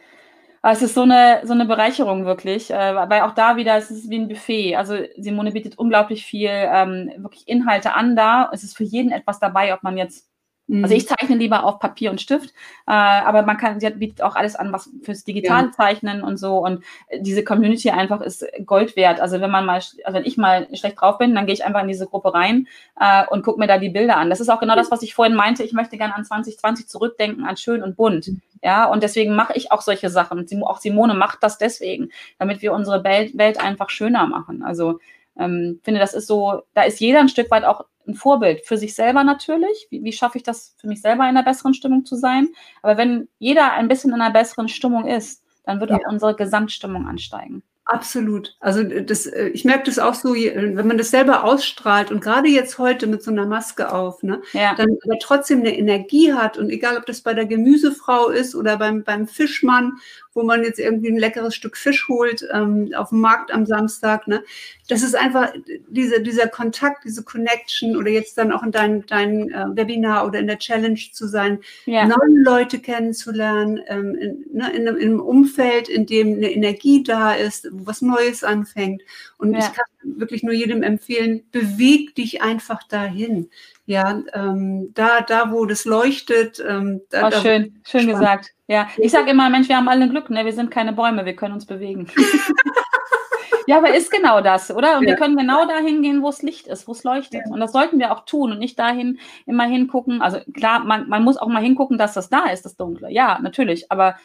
es ist so eine, so eine Bereicherung wirklich, äh, weil auch da wieder, es ist wie ein Buffet. Also Simone bietet unglaublich viel ähm, wirklich Inhalte an da. Es ist für jeden etwas dabei, ob man jetzt also ich mhm. zeichne lieber auf Papier und Stift, äh, aber man kann, sie bietet auch alles an, was fürs digitale ja. Zeichnen und so. Und diese Community einfach ist Gold wert. Also wenn man mal, also wenn ich mal schlecht drauf bin, dann gehe ich einfach in diese Gruppe rein äh, und gucke mir da die Bilder an. Das ist auch genau das, was ich vorhin meinte. Ich möchte gerne an 2020 zurückdenken, an schön und bunt. Mhm. Ja, und deswegen mache ich auch solche Sachen. Auch Simone macht das deswegen, damit wir unsere Welt, Welt einfach schöner machen. Also ähm, finde, das ist so, da ist jeder ein Stück weit auch ein Vorbild für sich selber natürlich. Wie, wie schaffe ich das für mich selber in einer besseren Stimmung zu sein? Aber wenn jeder ein bisschen in einer besseren Stimmung ist, dann wird ja. auch unsere Gesamtstimmung ansteigen. Absolut. Also das, äh, ich merke das auch so, wenn man das selber ausstrahlt und gerade jetzt heute mit so einer Maske auf, ne, ja. dann aber trotzdem eine Energie hat und egal, ob das bei der Gemüsefrau ist oder beim, beim Fischmann wo man jetzt irgendwie ein leckeres Stück Fisch holt ähm, auf dem Markt am Samstag. Ne? Das ist einfach diese, dieser Kontakt, diese Connection oder jetzt dann auch in deinem dein, äh, Webinar oder in der Challenge zu sein, ja. neue Leute kennenzulernen, ähm, in, ne, in, in, einem Umfeld, in dem eine Energie da ist, wo was Neues anfängt. Und ja. ich kann wirklich nur jedem empfehlen, beweg dich einfach dahin. Ja, ähm, da, da, wo das leuchtet. Ähm, da, oh, schön, schön spannend. gesagt. Ja, ich sage immer, Mensch, wir haben alle Glück, ne? wir sind keine Bäume, wir können uns bewegen. (laughs) ja, aber ist genau das, oder? Und ja. wir können genau dahin gehen, wo es Licht ist, wo es leuchtet. Ja. Und das sollten wir auch tun und nicht dahin immer hingucken. Also klar, man, man muss auch mal hingucken, dass das da ist, das Dunkle. Ja, natürlich. Aber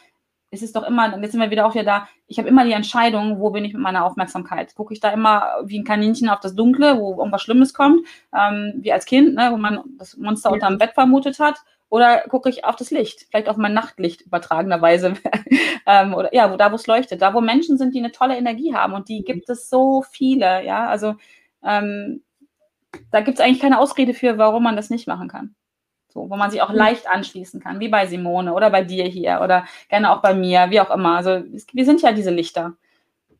es ist doch immer, jetzt sind wir wieder auch wieder da, ich habe immer die Entscheidung, wo bin ich mit meiner Aufmerksamkeit. Gucke ich da immer wie ein Kaninchen auf das Dunkle, wo irgendwas Schlimmes kommt, ähm, wie als Kind, ne, wo man das Monster ja. unterm Bett vermutet hat, oder gucke ich auf das Licht, vielleicht auf mein Nachtlicht übertragenerweise, (laughs) ähm, oder ja, wo da, wo es leuchtet, da, wo Menschen sind, die eine tolle Energie haben und die gibt es so viele, ja, also ähm, da gibt es eigentlich keine Ausrede für, warum man das nicht machen kann. So, wo man sich auch mhm. leicht anschließen kann, wie bei Simone oder bei dir hier oder gerne auch bei mir, wie auch immer. Also wir sind ja diese Lichter.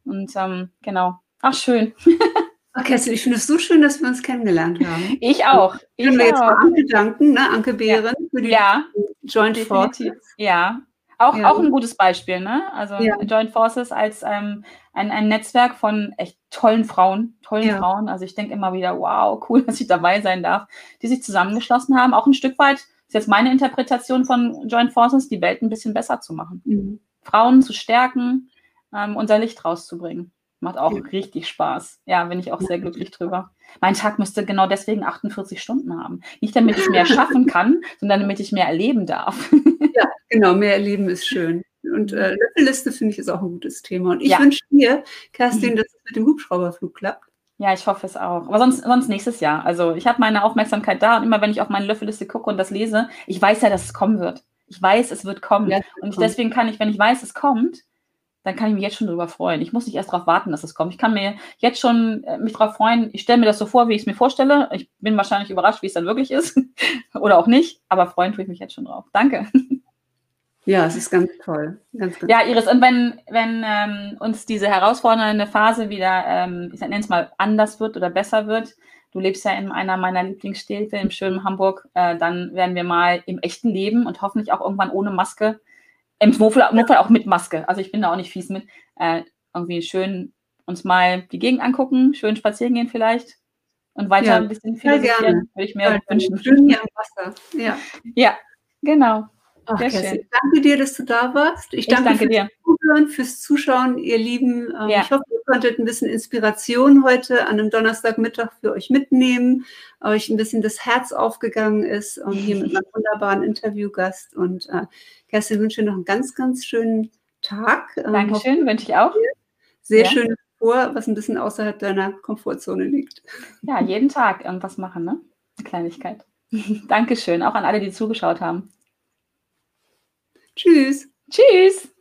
Und ähm, genau. Ach, schön. (laughs) Ach, Kessel, ich finde es so schön, dass wir uns kennengelernt haben. Ich auch. Ich können wir jetzt mal Anke danken, ne? Anke Behren ja. für die ja. Joint Forces. Ja, auch, ja. auch ein gutes Beispiel, ne? Also. Joint Forces als ähm, ein, ein Netzwerk von echt tollen Frauen, tollen ja. Frauen. Also ich denke immer wieder, wow, cool, (laughs) dass ich dabei sein darf, die sich zusammengeschlossen haben, auch ein Stück weit, ist jetzt meine Interpretation von Joint Forces, die Welt ein bisschen besser zu machen. Mhm. Frauen zu stärken, ähm, unser Licht rauszubringen. Macht auch ja. richtig Spaß. Ja, bin ich auch sehr glücklich drüber. Mein Tag müsste genau deswegen 48 Stunden haben. Nicht damit ich mehr (laughs) schaffen kann, sondern damit ich mehr erleben darf. Ja, (laughs) genau, mehr erleben ist schön. Und äh, Löffelliste finde ich ist auch ein gutes Thema. Und ich ja. wünsche dir, Kerstin, mhm. dass es mit dem Hubschrauberflug klappt. Ja, ich hoffe es auch. Aber sonst, sonst nächstes Jahr. Also ich habe meine Aufmerksamkeit da und immer wenn ich auf meine Löffelliste gucke und das lese, ich weiß ja, dass es kommen wird. Ich weiß, es wird kommen. Ja, und ich, deswegen kann ich, wenn ich weiß, es kommt, dann kann ich mich jetzt schon darüber freuen. Ich muss nicht erst darauf warten, dass es kommt. Ich kann mir jetzt schon äh, mich darauf freuen. Ich stelle mir das so vor, wie ich es mir vorstelle. Ich bin wahrscheinlich überrascht, wie es dann wirklich ist. (laughs) Oder auch nicht. Aber freuen tue ich mich jetzt schon drauf. Danke. (laughs) Ja, es ist ganz toll. Ganz, ganz ja, Iris, und wenn, wenn ähm, uns diese herausfordernde Phase wieder, ähm, ich nenne es mal, anders wird oder besser wird, du lebst ja in einer meiner Lieblingsstädte im schönen Hamburg, äh, dann werden wir mal im echten Leben und hoffentlich auch irgendwann ohne Maske im Notfall, auch mit Maske. Also ich bin da auch nicht fies mit. Äh, irgendwie schön uns mal die Gegend angucken, schön spazieren gehen vielleicht und weiter ja, ein bisschen philosophieren, würde ich mir ja, wünschen. Schön hier am Wasser. Ja, ja genau. Ach, Kerstin, danke dir, dass du da warst. Ich danke, ich danke fürs dir. Zuhören, fürs Zuschauen, ihr Lieben. Ähm, ja. Ich hoffe, ihr konntet ein bisschen Inspiration heute an einem Donnerstagmittag für euch mitnehmen, euch ein bisschen das Herz aufgegangen ist und hier mit einem wunderbaren Interviewgast. Und äh, Kerstin, wünsche dir noch einen ganz, ganz schönen Tag. Ähm, Dankeschön, wünsche ich auch. Sehr ja. schön vor, was ein bisschen außerhalb deiner Komfortzone liegt. Ja, jeden Tag irgendwas machen, ne? Eine Kleinigkeit. (laughs) Dankeschön, auch an alle, die zugeschaut haben. Tschüss. Tschüss.